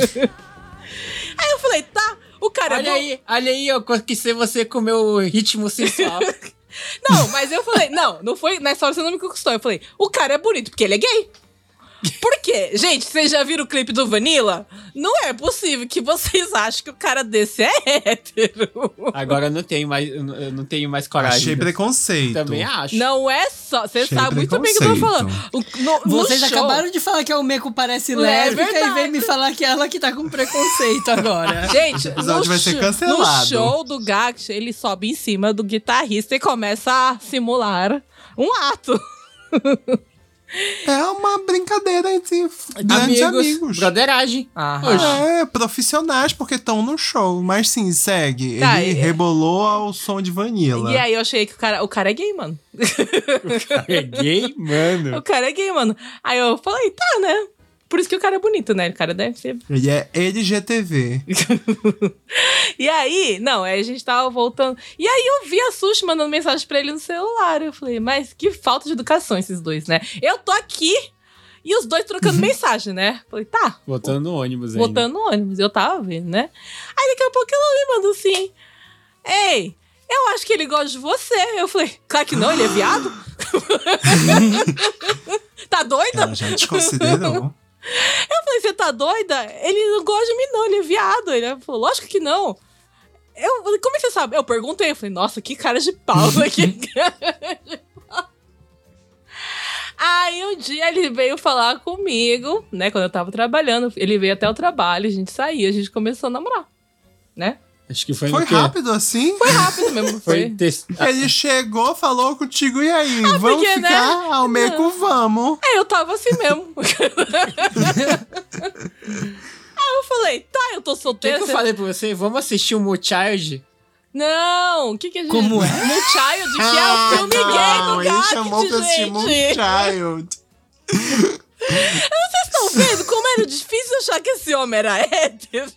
aí eu falei, tá, o cara é olha bom. aí, olha aí, eu conquistei você com o meu ritmo sensual. Não, mas eu falei, não, não foi. Nessa hora você não me conquistou. Eu falei, o cara é bonito porque ele é gay. Por quê? Gente, vocês já viram o clipe do Vanilla? Não é possível que vocês achem que o cara desse é hétero. Agora eu não tenho mais, eu não- tenho mais coragem. Achei preconceito. Também acho. Não é só. Você sabe muito bem o que eu tô falando. O- no- no Vocês show- acabaram de falar que a Meco parece É lésbica e verdade. vem me falar que é ela que tá com preconceito agora. Gente, episódio no vai ser show- cancelado. No show do Gact, ele sobe em cima do guitarrista e começa a simular um ato. É uma brincadeira entre grandes amigos. Broderagem. Ah, É, profissionais, porque estão no show. Mas sim, segue. Tá, Ele e- rebolou ao som de Vanilla. E aí eu achei que o cara, o cara é gay, mano. É gay, mano. O cara é gay, mano. Aí eu falei, tá, né? Por isso que o cara é bonito, né? O cara deve ser. Ele é LGTV. E aí, não, aí a gente tava voltando. E aí eu vi a Sushi mandando mensagem pra ele no celular. Eu falei, mas que falta de educação esses dois, né? Eu tô aqui e os dois trocando mensagem, né? Falei, tá. Voltando no ônibus ainda. Botando no ônibus, eu tava vendo, né? Aí daqui a pouco ela me mandou assim: Ei, eu acho que ele gosta de você. Eu falei, claro que não, ele é viado. tá doida? Ela já desconsiderou. Eu falei, você tá doida? Ele não gosta de mim, não, ele é viado. Ele falou, lógico que não. Eu, falei, como é que você sabe? Eu perguntei, eu falei, nossa, que cara de pau, né? Que cara de pau. Aí um dia ele veio falar comigo, né? Quando eu tava trabalhando. Ele veio até o trabalho, a gente saía, a gente começou a namorar, né? Acho que foi, Foi rápido assim? Foi rápido mesmo, Foi foi. tes- Ele chegou, falou contigo, e aí? vamos porque, né? ficar ao meio vamos. Aí eu tava assim mesmo. Aí eu falei, tá, eu tô O que, solteira. que eu falei pra você? Vamos assistir o Moonchild? Não, o que que a gente... Como é? Child, que é o filme gay do não, ele Gact, chamou pra assistir. Moonchild. Vocês estão vendo como era difícil achar que esse homem era hétero?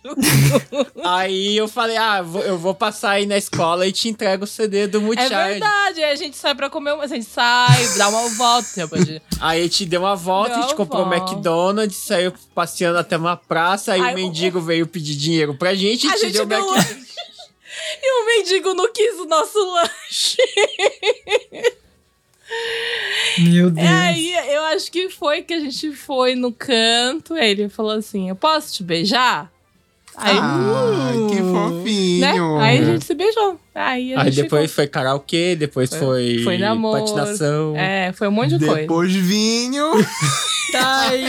Aí eu falei, ah, eu vou passar aí na escola e te entrego o CD do É Moonchild. verdade, aí a gente sai pra comer, a gente sai, dá uma volta. depois de- Aí a gente deu uma volta, a Deu gente uma comprou um volta. McDonald's, saiu passeando até uma praça, aí Aí o o- mendigo veio pedir dinheiro pra gente e A te gente deu deu Mac... lanche. E o mendigo não quis o nosso lanche. Meu Deus. E aí, eu acho que foi que a gente foi no canto, aí ele falou assim, eu posso te beijar? Aí, Ai, que né? fofinho. Aí a gente se beijou. Aí, a Aí gente depois foi karaokê, depois foi, Foi namoro. patinação. É, foi um monte de coisa. Depois vinho. Tá aí.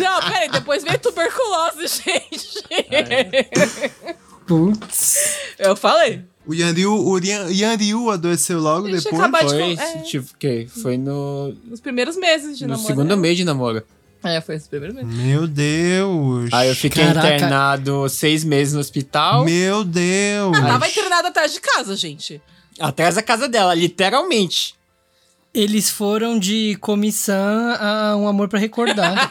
Não, peraí, depois veio tuberculose, gente. Putz. Eu falei. O Yanryu, o Yan- Yanryu adoeceu logo Deixa depois. de Foi, con- é. tipo, que foi no, Nos primeiros meses de no namoro. segundo né? mês de namoro. É, foi nos primeiros meses. Meu Deus. Aí eu fiquei Caraca. internado seis meses no hospital, Meu Deus. Ah, tava internada atrás de casa, gente. atrás da casa dela, literalmente. Eles foram de comissão a um amor pra recordar.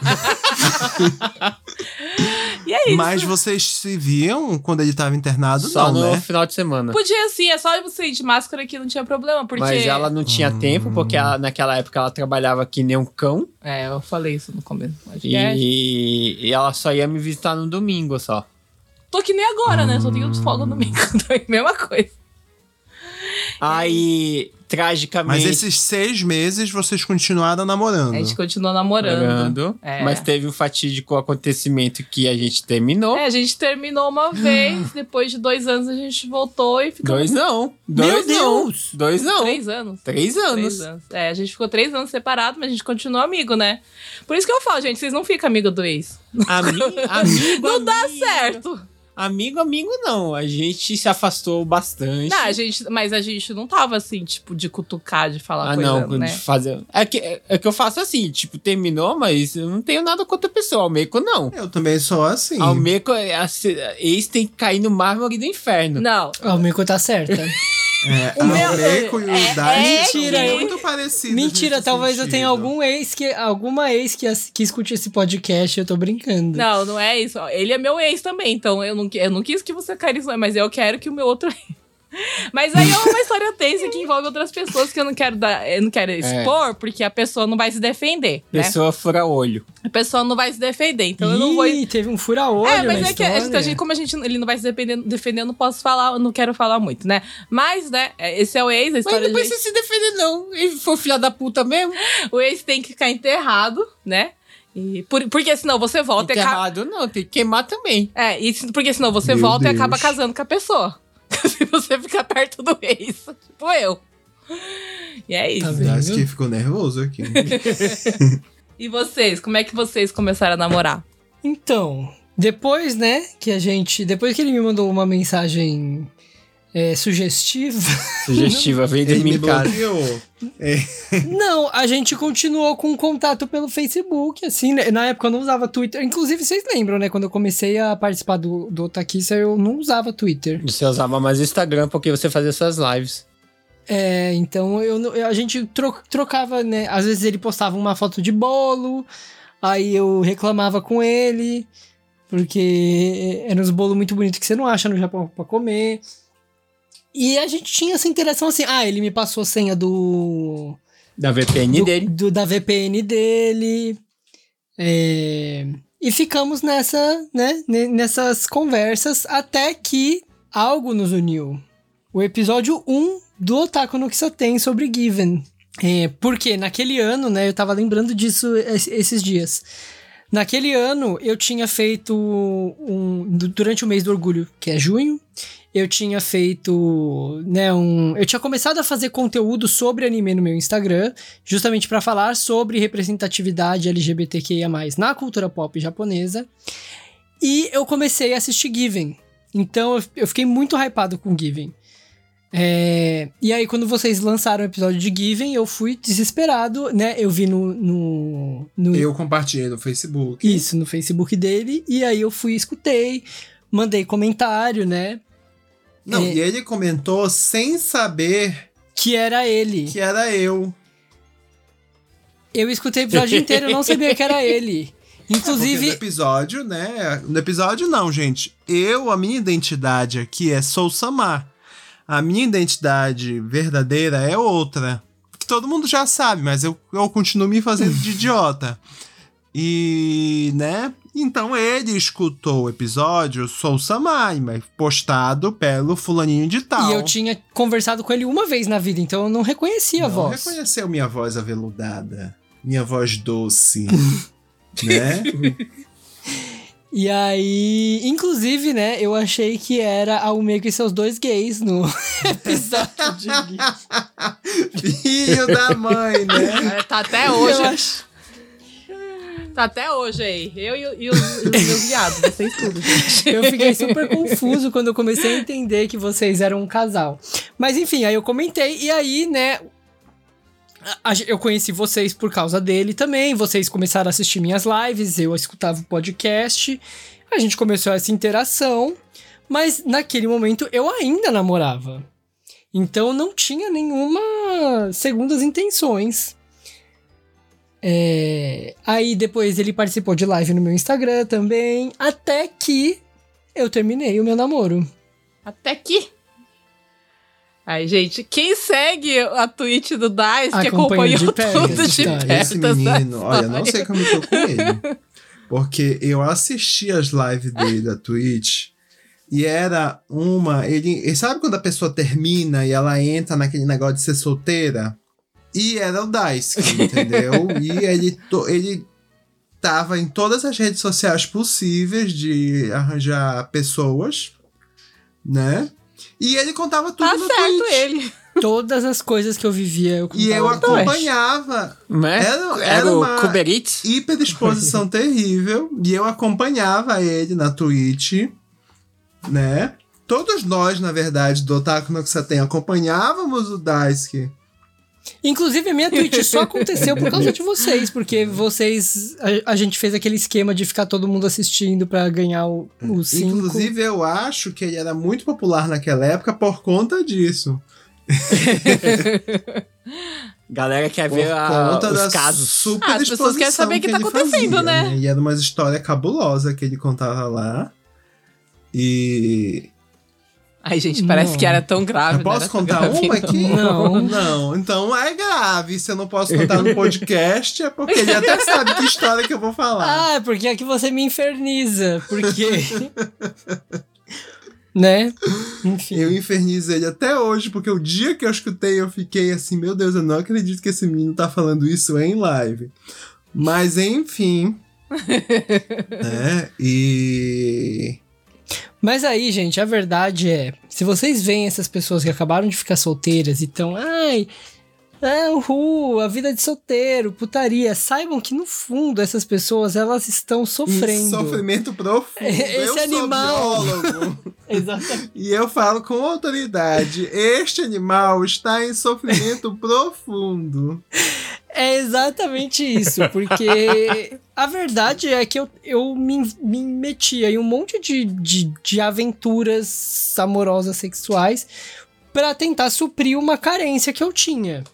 E é isso. Mas vocês se viam quando ele tava internado? Só não, no né? final de semana. Podia sim, é só você ir de máscara que não tinha problema, porque... Mas ela não tinha tempo, porque ela- naquela época ela trabalhava que nem um cão. É, eu falei isso no começo do podcast. E, e ela só ia me visitar no domingo só. Tô que nem agora, né? Só tenho de folga no domingo. Então é a mesma coisa. Aí, tragicamente. Mas esses seis meses vocês continuaram namorando. A gente continuou namorando. namorando, É. Mas teve um fatídico acontecimento que a gente terminou. É, a gente terminou uma vez, depois de dois anos a gente voltou e ficou Dois não. Dois Meu não. Deus! Dois não. três anos. Três anos. Três anos. É, a gente ficou três anos separado, mas a gente continuou amigo, né? Por isso que eu falo, gente, vocês não ficam amigo do ex. Ami- amigo, Não dá amigo. certo. Amigo, amigo não. A gente se afastou bastante. Não, a gente, mas a gente não tava assim, tipo, de cutucar, de falar Ah, coisa, não, né? de fazer. É que, é que eu faço assim, tipo, terminou, mas eu não tenho nada contra a pessoa. Almeco não. Eu também sou assim. Almeco, é, ex tem que cair no mármore do inferno. Não. O Mico tá certa. É, O meu- Almeco e é- o Dai é são Mentira, que- muito parecidos. Mentira, talvez eu sentido. tenha algum ex que. Alguma ex que, que escute esse podcast, eu tô brincando. Não, não é isso. Ele é meu ex também, então eu não, eu não quis que você caísse, mas eu quero que o meu outro. Mas aí é uma história tensa que envolve outras pessoas que eu não quero dar, eu não quero expor, porque a pessoa não vai se defender, né? Pessoa fura olho. A pessoa não vai se defender, então eu não vou. Ih, teve um fura-olho. É, mas na é que a gente, história. a gente- como a gente, ele não vai se defender, defender, eu não posso falar, eu não quero falar muito, né? Mas, né, esse é o ex, a Mas história não de precisa se defender, não. Ele foi filha da puta mesmo. O ex tem que ficar enterrado, né? E por- porque senão você volta e acaba. Enterrado não, tem que queimar também. É, e porque senão você Meu volta e Deus. acaba casando com a pessoa. se você ficar perto do ex. Tipo eu. E é isso. Tá? Acho que ficou nervoso aqui. E vocês? Como é que vocês começaram a namorar? Então, depois, né, que a gente. Depois que ele me mandou uma mensagem é, sugestiva. Sugestiva, vem dormir me em casa. não, a gente continuou com contato pelo Facebook, assim, né? Na época eu não usava Twitter. Inclusive, vocês lembram, né? Quando eu comecei a participar do, do Otakissa, eu não usava Twitter. Você usava mais o Instagram porque você fazia suas lives. É, então eu, a gente tro- trocava, né? Às vezes ele postava uma foto de bolo, aí eu reclamava com ele, porque eram uns bolos muito bonitos que você não acha no Japão pra comer. E a gente tinha essa interação assim, ah, ele me passou a senha do, Da VPN do, dele. do- da VPN dele. é, e ficamos nessa, né, ne- nessas conversas até que algo nos uniu. O episódio 1 do Otaku no Kisaten sobre Given. É, porque naquele ano, né, eu tava lembrando disso es- esses dias. Naquele ano, eu tinha feito um. du- Durante o mês do orgulho, que é junho, eu tinha feito, né, um. Eu tinha começado a fazer conteúdo sobre anime no meu Instagram, justamente para falar sobre representatividade LGBTQIA+, na cultura pop japonesa. E eu comecei a assistir Given. Então eu- fiquei muito hypado com Given. É, e aí, quando vocês lançaram o episódio de Given, eu fui desesperado, né? Eu vi no. no, no Eu compartilhei no Facebook. Isso, no Facebook dele. E aí eu fui escutei, mandei comentário, né? Não, É. e ele comentou sem saber Que era ele. que era eu. Eu escutei o episódio inteiro, eu não sabia que era ele. Porque no Inclusive, episódio, né? No episódio, não, gente. Eu, a minha identidade aqui é Sou Samar. A minha identidade verdadeira é outra. Que todo mundo já sabe, mas eu, eu continuo me fazendo de idiota. E, né? Então ele escutou o episódio Sou Samar, mas postado pelo fulaninho de tal. e eu tinha conversado com ele uma vez na vida, então eu não reconhecia a Não voz. reconheceu minha voz aveludada. Minha voz doce. né? E aí, inclusive, né, eu achei que era a Umeko e seus dois gays no episódio de. Filho da mãe, né? É, Tá até hoje. Eu acho- Tá até hoje aí. Eu e, e e os meus viados, vocês tudo, gente. Eu fiquei super confuso quando eu comecei a entender que vocês eram um casal. Mas enfim, aí eu comentei, e aí, né. Eu conheci vocês por causa dele também. Vocês começaram a assistir minhas lives, eu escutava o podcast. A gente começou essa interação. Mas naquele momento eu ainda namorava. Então não tinha nenhuma segundas intenções. É, Aí depois ele participou de live no meu Instagram também, até que eu terminei o meu namoro. Até que. Ai, gente, quem segue a tweet do Dice, que acompanhou de perto tudo de perto Esse menino, olha, não sei como eu tô com ele. Porque eu assisti as lives dele da Twitch e era uma. Ele, sabe quando a pessoa termina e ela entra naquele negócio de ser solteira? E era o Daisuke, entendeu? e ele, to- ele tava em todas as redes sociais possíveis de arranjar pessoas, né? E ele contava tudo Tá no certo Twitch. ele. Todas as coisas que eu vivia, eu E eu acompanhava Né? Era- Era, era o uma- Uber Eats. hiperexposição terrível. E eu acompanhava ele na Twitch, né? Todos nós, na verdade, do Otaku no Kusaten, acompanhávamos o Daisuke. Inclusive, a minha Twitch só aconteceu por causa de vocês, porque vocês. A, a gente fez aquele esquema de ficar todo mundo assistindo pra ganhar o 5. Inclusive, eu acho que ele era muito popular naquela época por conta disso. Galera quer Por ver a- os casos. super Ah, as pessoas querem saber o que tá ele acontecendo, fazia, né? E era uma história cabulosa que ele contava lá. E Ai, gente, parece Não. que era tão grave. Eu posso contar uma aqui? Não. Não, então é grave. Se eu não posso contar no podcast, é porque ele até sabe que história que eu vou falar. Ah, porque é que você me inferniza. Porque. né? Enfim. Eu infernizo ele até hoje, porque o dia que eu escutei, eu fiquei assim, meu Deus, eu não acredito que esse menino tá falando isso em live. Mas enfim. né? E. Mas aí, gente, a verdade é: se vocês veem essas pessoas que acabaram de ficar solteiras e estão, ai, ah, uhul, a vida de solteiro, putaria, saibam que no fundo essas pessoas elas estão sofrendo. sofrimento profundo. Esse eu animal. sou biólogo. Exatamente. E eu falo com autoridade: este animal está em sofrimento profundo. É exatamente isso, porque a verdade é que eu, eu me, me metia em um monte de, de, de aventuras amorosas sexuais pra tentar suprir uma carência que eu tinha.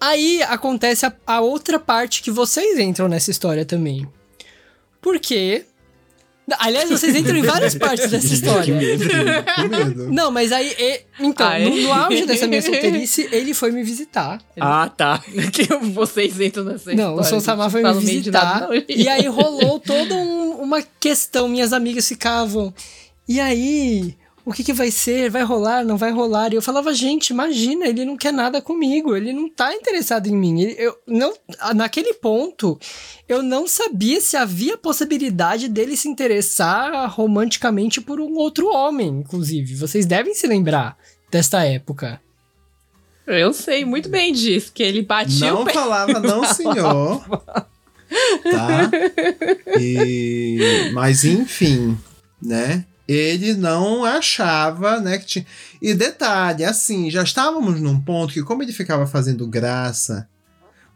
Aí acontece a, a outra parte que vocês entram nessa história também. Porque. Aliás, vocês entram em várias partes dessa história. Com medo. Não, mas aí. e- então, Ai. no, no auge dessa minha solteirice, ele foi me visitar. Ah, tá. Que vocês entram nessa Não, o história, Sou Samar gente, foi me no meio de visitar. nada, não. e aí rolou toda um- uma questão. Minhas amigas ficavam. E aí? O que, que vai ser? Vai rolar? Não vai rolar? E eu falava, gente, imagina, ele não quer nada comigo, ele não tá interessado em mim. Ele- eu, não, naquele ponto, eu não sabia se havia possibilidade dele se interessar romanticamente por um outro homem, inclusive. Vocês devem se lembrar desta época. Eu sei muito bem disso, que ele batia o Não pé. falava, não, senhor. Tá? E... Mas enfim, né? Ele não achava, né, que tinha... E detalhe, assim, já estávamos num ponto que como ele ficava fazendo graça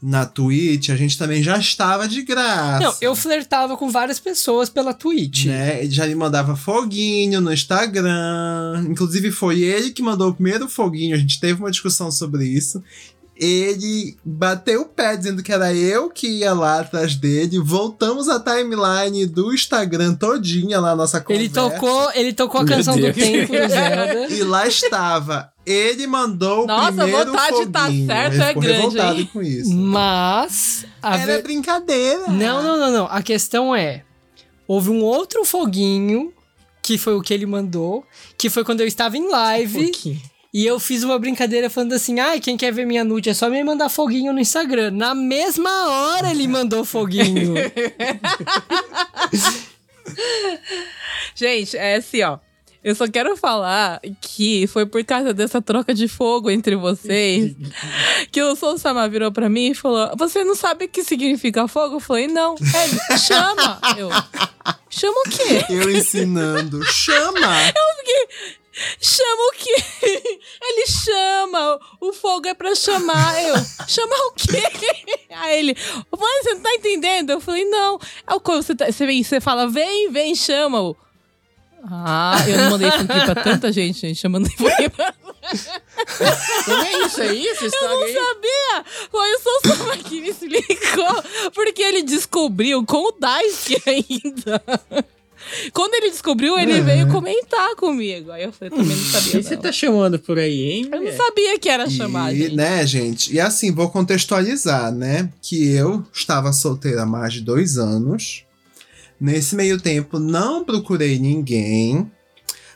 na Twitch, a gente também já estava de graça. Não, eu flertava com várias pessoas pela Twitch. Né? Ele já me mandava foguinho no Instagram. Inclusive, foi ele que mandou o primeiro foguinho. A gente teve uma discussão sobre isso. Ele bateu o pé dizendo que era eu que ia lá atrás dele. Voltamos a timeline do Instagram todinha lá, nossa conversa. Ele tocou, ele tocou a canção do tempo do Zelda. E lá estava. Ele mandou Nossa, o primeiro a vontade de tá foguinho. certo Ele é grande, com isso. Mas a Era ve- brincadeira. não, não, não, não. A questão é, houve um outro foguinho que foi o que ele mandou, que foi quando eu estava em live e eu fiz uma brincadeira falando assim: "Ai, quem quer ver minha nude é só me mandar foguinho no Instagram". Na mesma hora ele mandou foguinho. Gente, é assim, ó. Eu só quero falar que foi por causa dessa troca de fogo entre vocês que o Sou Sama virou pra mim e falou: Você não sabe o que significa fogo? Eu falei: Não. Ele chama. Eu. Chama o quê? Eu ensinando. Chama! Chama o quê? Fogo é pra chamar. Eu. Chama o quê? Aí ele. Você não tá entendendo? Eu falei: Não. É o você, tá, você, vem, você fala: Vem, vem, chama-o. Ah, eu não mandei isso aqui pra tanta gente, gente. Eu mandei pra Não é isso aí? Essa história aí? Sabia? Foi o Sousa que me explicou. Porque ele descobriu com o Daisuke ainda. Quando ele descobriu, ele É. veio comentar comigo. Aí eu falei, também não sabia. Quem você não. tá chamando por aí, hein? Eu não sabia que era chamado. E, né, gente? E assim, vou contextualizar, né? Que eu estava solteira há mais de dois anos. Nesse meio tempo, não procurei ninguém.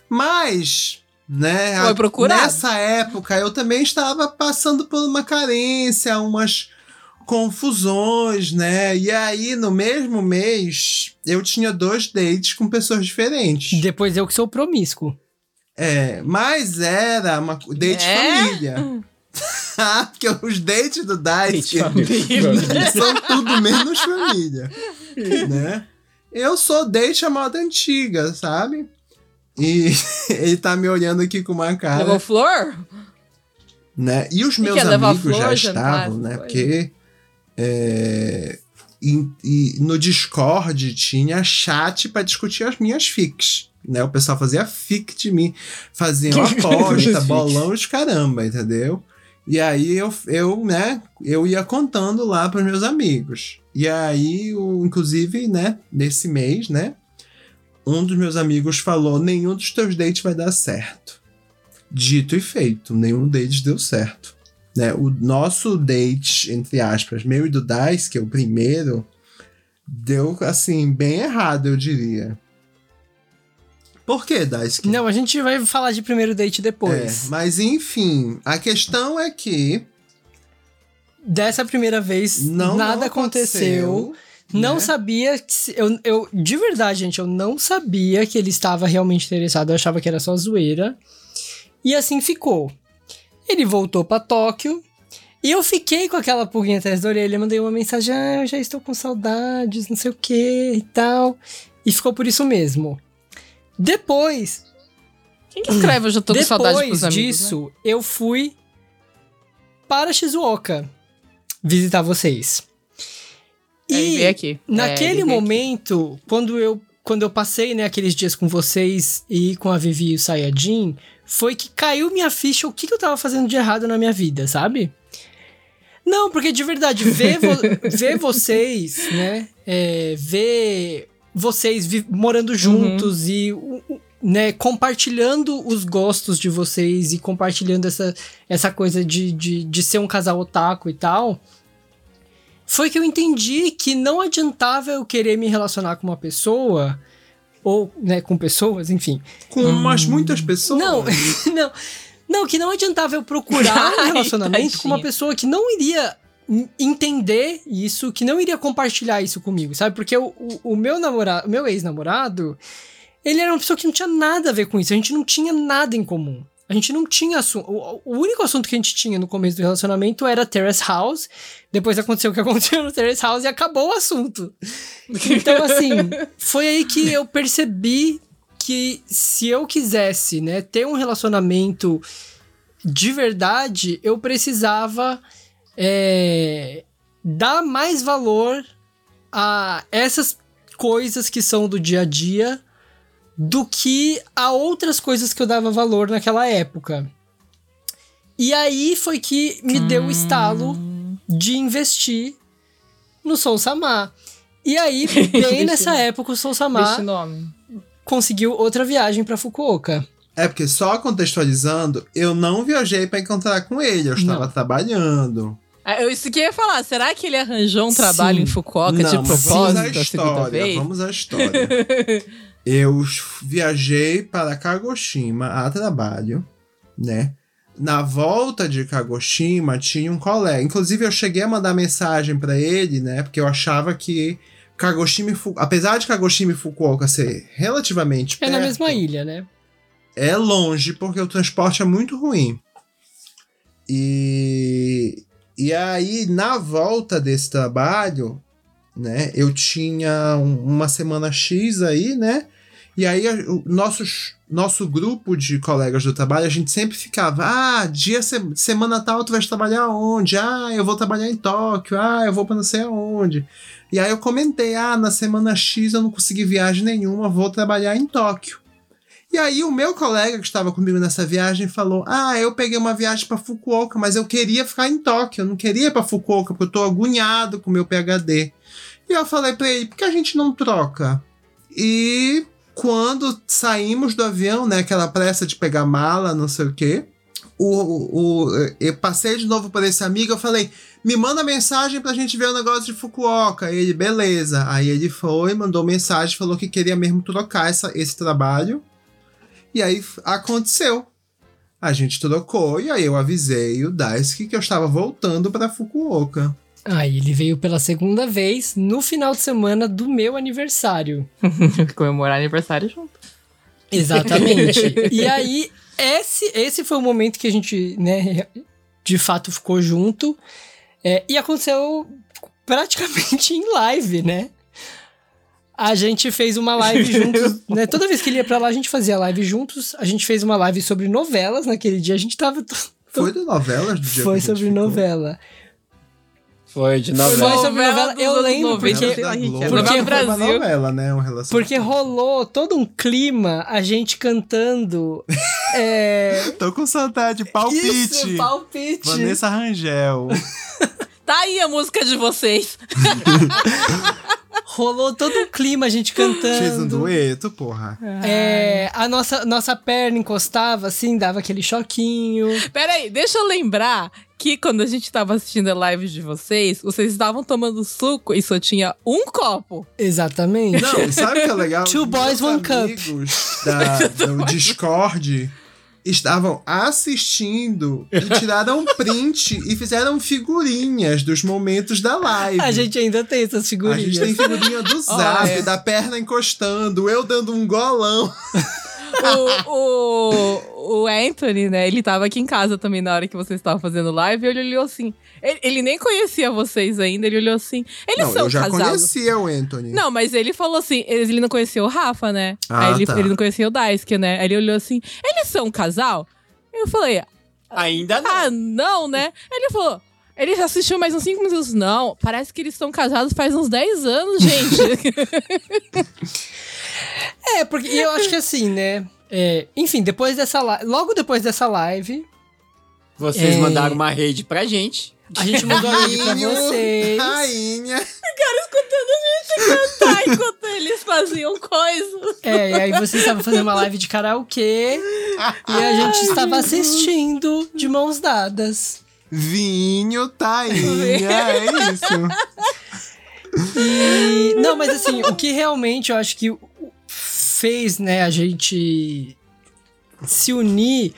Mas, né? Foi procurado. Nessa época, eu também estava passando por uma carência, umas confusões, né? E aí, no mesmo mês, eu tinha dois dates com pessoas diferentes. Depois eu que sou promíscuo. É, mas era uma date É? família. Ah, Porque os dates do família. são tudo menos família, né? Eu sou date a moda antiga, sabe? E ele tá me olhando aqui com uma cara, Levou flor? né? E os meus amigos já flor, jantar, estavam, né? essas Porque é, e, e no Discord tinha chat pra discutir as minhas fics. Né, o pessoal fazia fic de mim, faziam aposta, bolão os caramba, entendeu? E aí eu, eu, né, eu ia contando lá pros meus amigos. E aí, o, inclusive, né, nesse mês, né, um dos meus amigos falou: nenhum dos teus dates vai dar certo. Dito e feito, nenhum deles deu certo. Né, o nosso date, entre aspas, meu e do Dice, que é o primeiro, deu assim, bem errado, eu diria. Por que, Dice? Não, a gente vai falar de primeiro date É, depois. mas enfim, a questão é que Dessa primeira vez, não nada não aconteceu. Não né? sabia que se- eu, eu de verdade, gente, eu não sabia que ele estava realmente interessado, eu achava que era só zoeira. E assim ficou. Ele voltou pra Tóquio e eu fiquei com aquela pulguinha atrás da orelha, mandei uma mensagem: "Ah, eu já estou com saudades, não sei o que e tal". E ficou por isso mesmo. Depois, Quem que escreve? Eu já tô com saudade depois pros amigos. né? disso, eu fui para Shizuoka visitar vocês. Né? Aí veio aqui. É, Naquele aqui. momento, quando eu, quando eu passei né, aqueles dias com vocês e com a Vivi e o Sayajin, foi que caiu minha ficha o que, que eu tava fazendo de errado na minha vida, sabe? Não, porque de verdade, ver, vo- ver vocês, né? é, ver vocês morando juntos e o- o- né, compartilhando os gostos de vocês e compartilhando essa, essa coisa de, de, de ser um casal otaku e tal, foi que eu entendi que não adiantava eu querer me relacionar com uma pessoa, ou né, com pessoas, enfim. Com umas muitas pessoas. Não, não. Não, que não adiantava eu procurar um Ai, relacionamento com uma pessoa que não iria en- entender isso, que não iria compartilhar isso comigo, sabe? Porque o, o, o meu namorado, meu ex-namorado, ele era uma pessoa que não tinha nada a ver com isso. A gente não tinha nada em comum. A gente não tinha assunto. O, único assunto que a gente tinha no começo do relacionamento era Terrace House. Depois aconteceu o que aconteceu no Terrace House e acabou o assunto. Então, assim, foi aí que eu percebi que se eu quisesse, né, ter um relacionamento de verdade, eu precisava é, dar mais valor a essas coisas que são do dia a dia do que a outras coisas que eu dava valor naquela época. E aí foi que me deu o estalo de investir no Soul Samar. E aí, bem nessa época, o Soul Deixa Samar conseguiu outra viagem pra Fukuoka. É porque só contextualizando, eu não viajei pra encontrar com ele, eu estava Não. trabalhando. Ah, eu isso que eu ia falar. Será que ele arranjou um trabalho Sim. em Fukuoka não, de mas vamos à propósito história, vamos à história. eu viajei para Kagoshima a trabalho, né? Na volta de Kagoshima tinha um colega. Inclusive eu cheguei a mandar mensagem pra ele, né? Porque eu achava que Kagoshima e Fu... apesar de Kagoshima e Fukuoka ser relativamente É na perto, mesma ilha, né? é longe porque o transporte é muito ruim. E, e aí, na volta desse trabalho, né, eu tinha um- uma semana X aí, né? E aí, o nossos, nosso grupo de colegas do trabalho, a gente sempre ficava: ah, dia, se- semana tal, tu vais trabalhar onde? Ah, eu vou trabalhar em Tóquio, ah, eu vou pra não sei aonde. E aí eu comentei: ah, na semana X eu não consegui viagem nenhuma, vou trabalhar em Tóquio. E aí o meu colega que estava comigo nessa viagem falou: "Ah, eu peguei uma viagem para Fukuoka, mas eu queria ficar em Tóquio, eu não queria ir para Fukuoka porque eu tô agoniado com o meu PhD". E eu falei para ele: "Por que a gente não troca?" E quando saímos do avião, né, aquela pressa de pegar mala, não sei o quê, o, o, eu passei de novo por esse amigo, eu falei, me manda mensagem pra gente ver o negócio de Fukuoka. Ele, beleza. Aí ele foi, mandou mensagem, falou que queria mesmo trocar essa, esse trabalho. E aí aconteceu. A gente trocou e aí eu avisei o Daisuke que eu estava voltando pra Fukuoka. Aí ele veio pela segunda vez no final de semana do meu aniversário. Comemorar aniversário junto. Exatamente. e aí, esse, esse foi o momento que a gente, né, de fato ficou junto. É, e aconteceu praticamente em live, né? A gente fez uma live juntos, né? Toda vez que ele ia pra lá, a gente fazia live juntos. A gente fez uma live sobre novelas naquele dia. A gente tava. Foi de novelas do dia Foi que a gente sobre ficou? novela. Foi de Foi novela. sobre novela, eu lembro, 90, porque- gente, Globo. porque novela do foi uma novela, né? Um relacionamento. Porque rolou todo um clima, a gente cantando. é, Tô com saudade, palpite. Isso, palpite. Vanessa Rangel. Tá aí a música de vocês. Rolou todo um clima, a gente cantando. Fez um dueto, porra. É, a nossa, nossa perna encostava assim, dava aquele choquinho. Peraí, deixa eu lembrar que quando a gente tava assistindo a live de vocês, vocês estavam tomando suco e só tinha um copo. Exatamente. Não, sabe o que é legal? Two Os boys, meus one cup. amigos Da, do Discord estavam assistindo e tiraram print e fizeram figurinhas dos momentos da live. A gente ainda tem essas A figurinhas. gente tem figurinha do Zap, é. da perna encostando, eu dando um golão. O, o, o Anthony, né? Ele tava aqui em casa também na hora que vocês estavam fazendo live e ele olhou assim. Ele, ele nem conhecia vocês ainda, ele olhou assim. Eles não, são eu já casados. conhecia o Anthony. Não, mas ele falou assim, ele não conhecia o Rafa, né? Ah, Aí ele, tá. ele não conhecia o Daisuke, né? Aí ele olhou assim, eles são um casal? Eu falei, Ainda não. ah, não, né? Ele falou, ele já assistiu mais uns 5 minutos. Não, parece que eles estão casados faz uns 10 anos, gente. É, porque eu acho que assim, né? é, enfim, depois dessa live. Logo depois dessa live, Vocês É. mandaram uma rede pra gente. a gente mandou a live pra vocês. Rainha. tá, enquanto eles faziam coisas. É, e aí vocês estavam fazendo uma live de karaokê e a gente estava assistindo de mãos dadas. Vinho, tainha, é isso. E, não, mas assim, o que realmente eu acho que fez, né, a gente se unir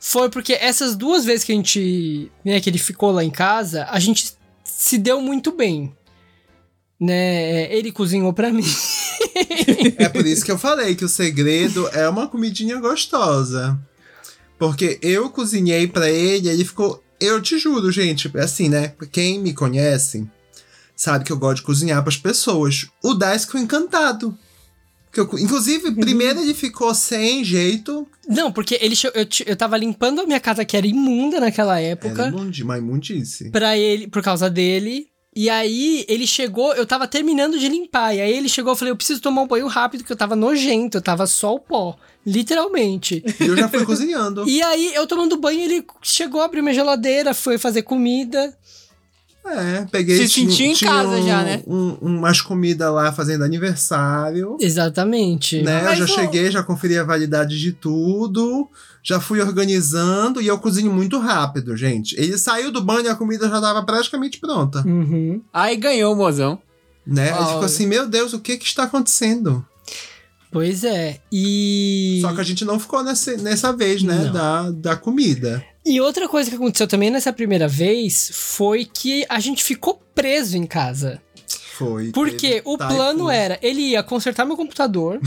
foi porque essas duas vezes que a gente, né, que ele ficou lá em casa, a gente se deu muito bem. Né, ele cozinhou pra mim. É por isso que eu falei que o segredo é uma comidinha gostosa. Porque eu cozinhei pra ele, ele ficou. Eu te juro, gente, assim, né? Quem me conhece sabe que eu gosto de cozinhar pras pessoas. O Dice ficou encantado. Inclusive, primeiro ele ficou sem jeito. Não, porque ele eu, eu tava limpando a minha casa que era imunda naquela época. Era imundi, uma imundice. pra ele, por causa dele. E aí ele chegou, eu tava terminando de limpar. E aí ele chegou, eu falei, eu preciso tomar um banho rápido, que eu tava nojento, eu tava só o pó. Literalmente. E eu já fui cozinhando. E aí, eu tomando banho, ele chegou, abriu minha geladeira, foi fazer comida. É, peguei. Se sentiu em casa já, né? Um, umas comidas lá fazendo aniversário. Exatamente. Né? Mas eu já o- cheguei, já conferi a validade de tudo, já fui organizando e eu cozinho muito rápido, gente. Ele saiu do banho e a comida já tava praticamente pronta, Uhum. Aí ganhou o mozão. né? Ele ficou assim, meu Deus, o que que está acontecendo? Pois é. E. Só que a gente não ficou nessa, nessa vez, né, Não. da, da comida. E outra coisa que aconteceu também nessa primeira vez foi que a gente ficou preso em casa. Foi. Porque o typhoon. plano era, ele ia consertar meu computador,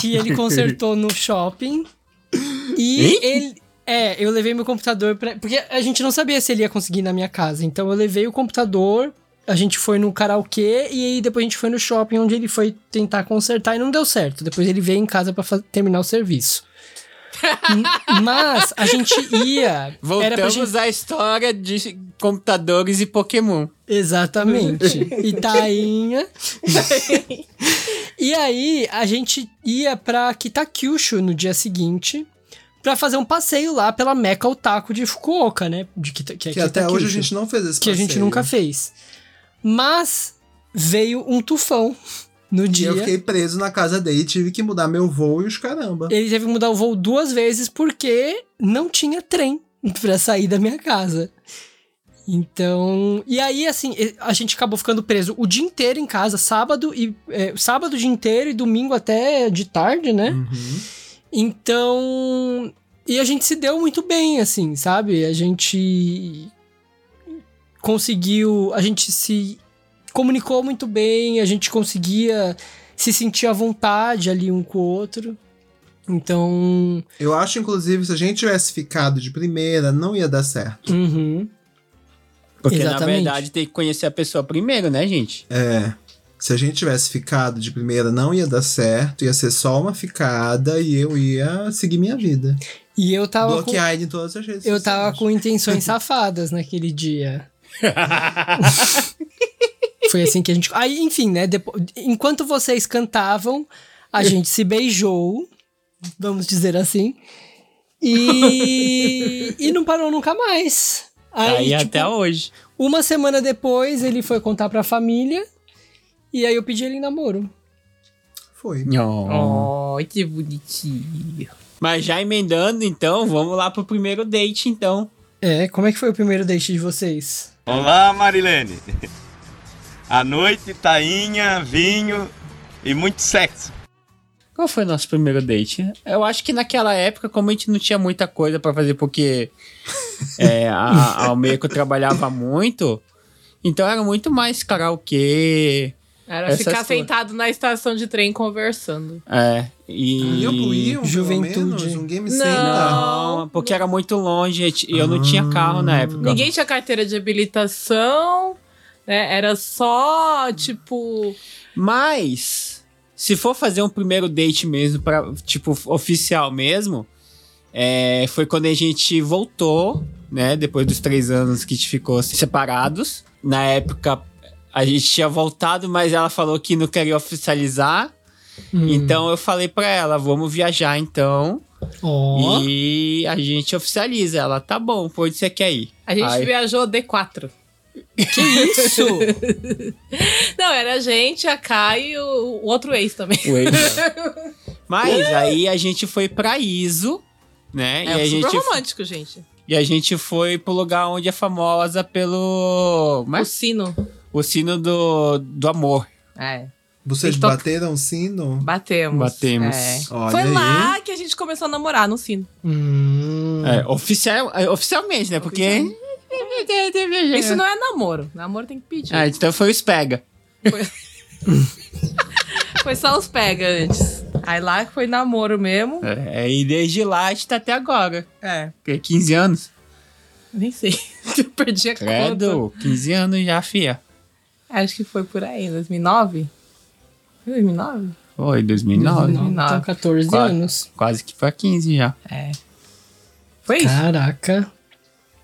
que ele consertou no shopping, e Hein? ele... É, eu levei meu computador pra... Porque a gente não sabia se ele ia conseguir ir na minha casa, então eu levei o computador, a gente foi no karaokê, e aí depois a gente foi no shopping, onde ele foi tentar consertar e não deu certo. Depois ele veio em casa pra fa- terminar o serviço. Mas a gente ia... Voltamos gente... à história de computadores e Pokémon. Exatamente. E tainha. E aí, a gente ia pra Kitakyushu no dia seguinte pra fazer um passeio lá pela Meca Otaku de Fukuoka, né? De Kita, que é Que até Kitakyushu, hoje a gente não fez esse Que a gente passeio. nunca fez. Mas veio um tufão no E dia. eu fiquei preso na casa dele e tive que mudar meu voo e os caramba. Ele teve que mudar o voo duas vezes porque não tinha trem pra sair da minha casa. Então, e aí assim, e- a gente acabou ficando preso o dia inteiro em casa, sábado e é, sábado o dia inteiro e domingo até de tarde, né? Uhum. Então, e a gente se deu muito bem, assim, sabe? A gente conseguiu, a gente se comunicou muito bem, a gente conseguia se sentir à vontade ali um com o outro. Então, Eu acho, inclusive, se a gente tivesse ficado de primeira, não ia dar certo. uhum. Porque na Exatamente. verdade tem que conhecer a pessoa primeiro, né, gente? É. Se a gente tivesse ficado de primeira, não ia dar certo. Ia ser só uma ficada e eu ia seguir minha vida. E eu tava com, Bloquear ele em todas as redes eu tava sociais. com intenções safadas naquele dia. Foi assim que a gente. Aí, enfim, né? depo- Enquanto vocês cantavam, a gente se beijou, vamos dizer assim. E. e não parou nunca mais. Aí, Aí tipo, até hoje. uma semana depois, ele foi contar pra família. E aí eu pedi ele em namoro. Foi. Oh, que bonitinho. Mas já emendando, então, vamos lá pro primeiro date, então. É, como é que foi o primeiro date de vocês? Olá, Marilene. A noite, tainha, vinho e muito sexo. Qual foi o nosso primeiro date? Eu acho que naquela época, como a gente não tinha muita coisa pra fazer, porque é, a, a Almeco trabalhava muito, então era muito mais karaokê. Era ficar coisas. sentado na estação de trem conversando. É, e. Iam, Juventude. menos, um game Não. center. Não, porque era muito longe e eu não tinha carro na época. Ninguém tinha carteira de habilitação, né? Era só, tipo... Mas, se for fazer um primeiro date mesmo, pra, tipo, oficial mesmo, é, foi quando a gente voltou, né? Depois dos três anos que a gente ficou separados. Na época, a gente tinha voltado, mas ela falou que não queria oficializar. Hum. Então eu falei pra ela, vamos viajar então. Ó. E a gente oficializa. Ela, tá bom, por onde você quer ir? A gente Aí- viajou D4. Que isso? Não, era a gente, a Kai e o, o outro ex também. O ex. Mas aí a gente foi pra Iso, né? É e, a super gente, romântico, gente. e a gente foi pro lugar onde é famosa pelo. O Mas, sino. O sino do, do amor. É. Vocês to- bateram o sino? Batemos. Batemos. É. Olha Foi aí. lá que a gente começou a namorar no sino. Hum. É, oficial, é, oficialmente, né? Porque. Isso não é namoro. Namoro tem que pedir. Ah, então foi o Spega. Foi só os pega antes. Aí lá que foi namoro mesmo. É, e desde lá a gente tá até agora. É. Que 15 anos. Nem sei. Eu perdi a conta. Credo, 15 anos já, fia. Acho que foi por aí, 2009? Foi 2009? Foi, 2009. Não, então 14 Quase. anos. Quase que foi 15 já. É. Foi isso. Caraca.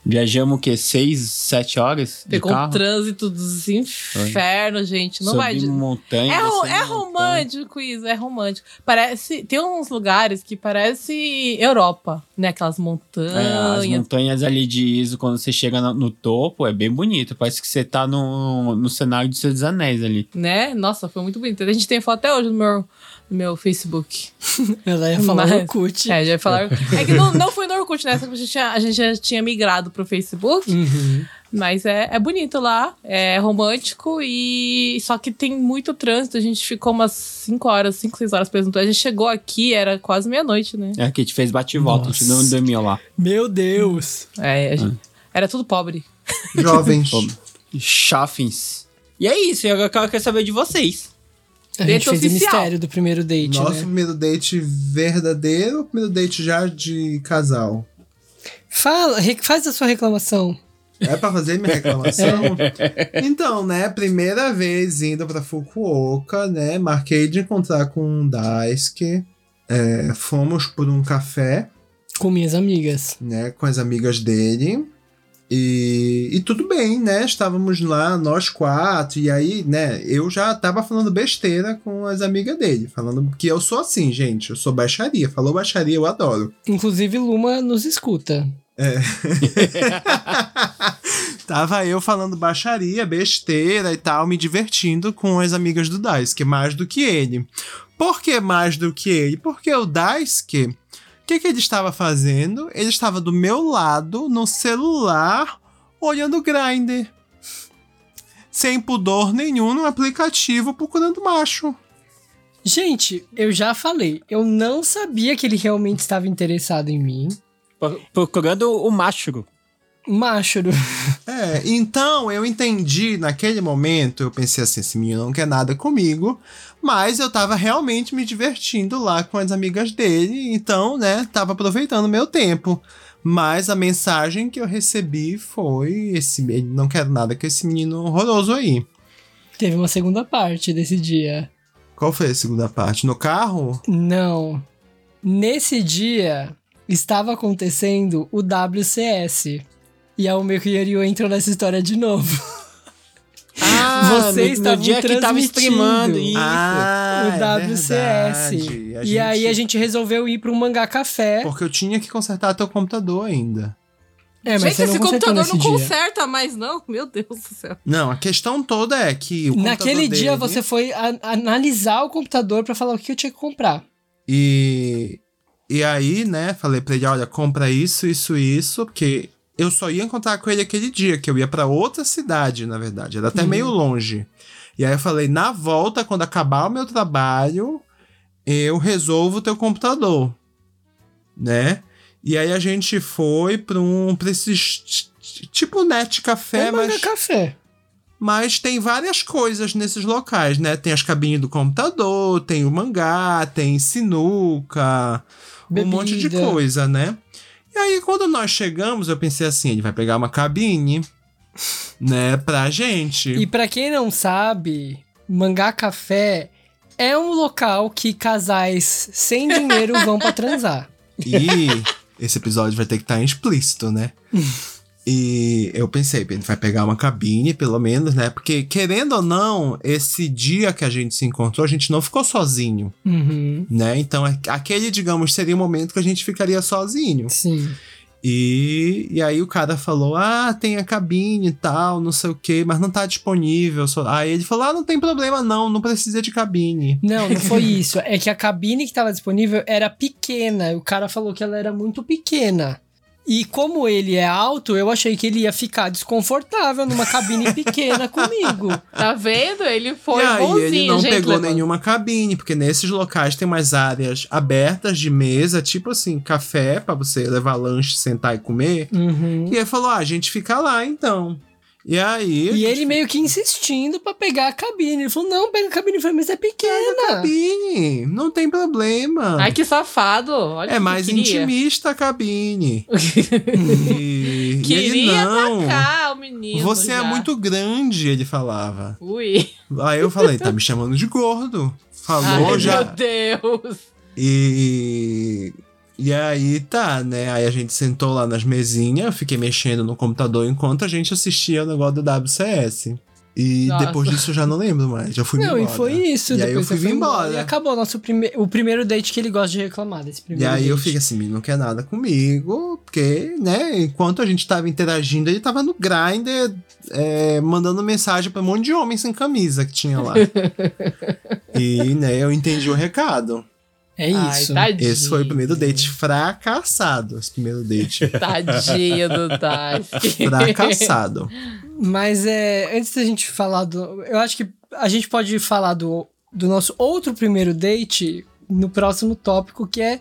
Viajamos o quê? 6, 7 horas Pegou um trânsito dos infernos, gente. Não vai. Subimos montanha. É, ro- é montanha. romântico isso, é romântico. Parece. Tem uns lugares que parece Europa, né? Aquelas É, as montanhas. montanhas ali de Iso, quando você chega no, no topo, é bem bonito. Parece que você tá no, no cenário de dos Anéis ali. né? Nossa, foi muito bonito. A gente tem foto até hoje no meu, meu Facebook. Ela ia falar Mas- Orkut. É, já ia falar. É que não, não foi no Orkut, né? A gente, tinha- a gente já tinha migrado pro Facebook. Uhum. Mas é, é bonito lá, é romântico e. Só que tem muito trânsito. A gente ficou umas 5 horas, 5, 6 horas preso. A gente chegou aqui, era quase meia-noite, né? É que a gente fez bate e volta, a gente não dormiu lá. Meu Deus. É, a gente- era tudo pobre. Jovens. Chafins. E é isso, eu agora quero saber de vocês. A Date gente fez o oficial. mistério do primeiro date, Nosso né? primeiro date verdadeiro ou primeiro date já de casal? Fala, faz a sua reclamação. É pra fazer minha reclamação? Então, né, primeira vez indo pra Fukuoka, né, marquei de encontrar com o Daisuke. É, fomos por um café, Com minhas amigas. né, com as amigas dele. E, e tudo bem, né? Estávamos lá, nós quatro, e aí, né, eu já tava falando besteira com as amigas dele, falando que eu sou assim, gente, eu sou baixaria. Falou baixaria, eu adoro. Inclusive, Luma nos escuta. Tava eu falando baixaria, besteira e tal, me divertindo com as amigas do Daisuke, mais do que ele. Por que mais do que ele? Porque o Daisuke, que, que ele estava fazendo? Ele estava do meu lado, no celular, olhando o Grindr. Sem pudor nenhum no aplicativo, procurando macho. Gente, eu já falei, eu não sabia que ele realmente estava interessado em mim. Pro- Procurando o macho. Macho. É, então eu entendi naquele momento, eu pensei assim, esse menino não quer nada comigo, mas eu tava realmente me divertindo lá com as amigas dele, então, né, tava aproveitando o meu tempo. Mas a mensagem que eu recebi foi esse, não quer nada com esse menino horroroso aí. Teve uma segunda parte desse dia. Qual foi a segunda parte? No carro? Não. Nesse dia, estava acontecendo o WCS. E a Omeko Yoryu entrou nessa história de novo. Ah, Você no, no estavam dia que tava transmitindo. streamando. Isso. Ah, o é WCS. verdade. A E aí a gente resolveu ir para um mangá café. Porque eu tinha que consertar teu computador ainda. É, mas Gente, esse computador não dia. conserta mais, não? Meu Deus do céu. Não, a questão toda é que o Naquele dia dele- você foi a- analisar o computador para falar o que eu tinha que comprar. E, e aí, né, falei pra ele, olha, compra isso, isso, isso, porque eu só ia encontrar com ele aquele dia, que eu ia pra outra cidade, na verdade, era até Uhum. meio longe. E aí eu falei, na volta, quando acabar o meu trabalho, eu resolvo o teu computador, né? E aí a gente foi pra um, pra esses, tipo net café, É, mas... café. Mas tem várias coisas nesses locais, né? Tem as cabines do computador, tem o mangá, tem sinuca, um monte de Bebida. coisa, né? E aí, quando nós chegamos, eu pensei assim: ele vai pegar uma cabine, né, pra gente. E pra quem não sabe, Mangá Café é um local que casais sem dinheiro vão pra transar. E esse episódio vai ter que estar explícito, né? E eu pensei, ele vai pegar uma cabine, pelo menos, né? Porque, querendo ou não, esse dia que a gente se encontrou, a gente não ficou sozinho. Uhum, né? Então, a- aquele, digamos, seria o momento que a gente ficaria sozinho. sim. E, e aí o cara falou: Ah, tem a cabine e tal, não sei o que, mas não tá disponível. Só... Aí ele falou: Ah, não tem problema, não, não precisa de cabine. Não, não foi isso. É que a cabine que tava disponível era pequena. O cara falou que ela era muito pequena. E como ele é alto, eu achei que ele ia ficar desconfortável numa cabine pequena comigo. Tá vendo? Ele foi e aí bonzinho, ele não gente. pegou levando. nenhuma cabine, porque nesses locais tem umas áreas abertas de mesa, tipo assim, café pra você levar lanche, sentar e comer. Uhum. E ele falou: Ah, a gente fica lá então. E aí. a E ele meio que insistindo pra pegar a cabine. Ele falou: não, pega a cabine. Eu falei, mas é pequena. Cabine, não tem problema. Ai, que safado. Olha É que mais queria. intimista a cabine. E, e ele Queria não. atacar o menino. Você é já. muito grande, ele falava. Ui. Aí eu falei, tá me chamando de gordo. Falou Ai, já. meu Deus. E. E aí tá, né? Aí a gente sentou lá nas mesinhas, eu fiquei mexendo no computador enquanto a gente assistia o negócio do WCS. E Nossa. depois disso eu já não lembro mais. Já fui Não, embora. e foi isso. E aí eu fui foi embora. E acabou nosso prime o primeiro date que ele gosta de reclamar desse E primeiro aí eu date. fiquei assim, "Menino não quer nada comigo, porque, né, enquanto a gente tava interagindo, ele tava no Grindr, é, mandando mensagem pra um monte de homem sem camisa que tinha lá. e, né, eu entendi o recado. É Ai, isso. tadinho. Esse foi o primeiro date fracassado, esse primeiro date Tadinho do Daisuke. fracassado. Mas é, antes da gente falar do. Eu acho que a gente pode falar do, do nosso outro primeiro date no próximo tópico, que é,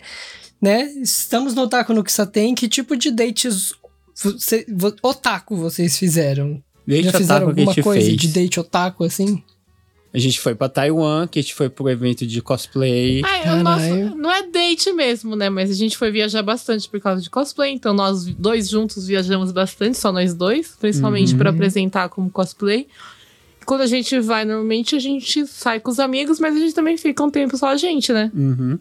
né? Estamos no Otaku no Kisaten, que tipo de dates você, vo- otaku vocês fizeram? Desde Já fizeram alguma coisa fez. de date otaku assim? A gente foi pra Taiwan, que a gente foi pro evento de cosplay. Ai, o Caralho. nosso, não é date mesmo, né? Mas a gente foi viajar bastante por causa de cosplay. Então nós dois juntos viajamos bastante, só nós dois. Principalmente Uhum. pra apresentar como cosplay. Quando a gente vai, normalmente a gente sai com os amigos, mas a gente também fica um tempo só a gente, né? Uhum.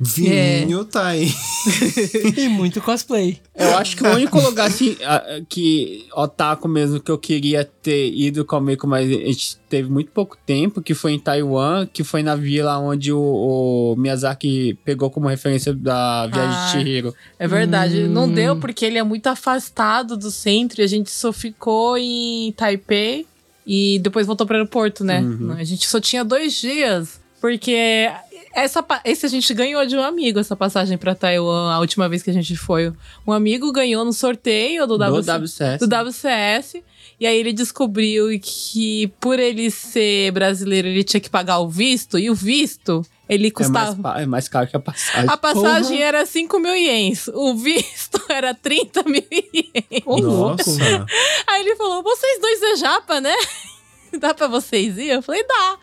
Vinho tá aí. E muito cosplay. Eu acho que o único lugar assim, ah, que otaku mesmo que eu queria ter ido comigo, mas a gente teve muito pouco tempo, que foi em Taiwan, que foi na vila onde o, o Miyazaki pegou como referência da Viagem Ah. de Chihiro. É verdade. Não deu porque ele é muito afastado do centro e a gente só ficou em Taipei e depois voltou para o aeroporto, né? A gente só tinha dois dias. Porque essa, esse a gente ganhou de um amigo, essa passagem para Taiwan, a última vez que a gente foi. Um amigo ganhou no sorteio do, Do WC, WCS. do WCS. E aí ele descobriu que por ele ser brasileiro, ele tinha que pagar o visto. E o visto, ele É custava. mais, pa- é mais caro que a passagem. A passagem era 5 mil ienes. O visto era 30 mil ienes. Nossa. Aí ele falou: vocês dois é japa, né? Dá pra vocês ir? Eu falei, dá.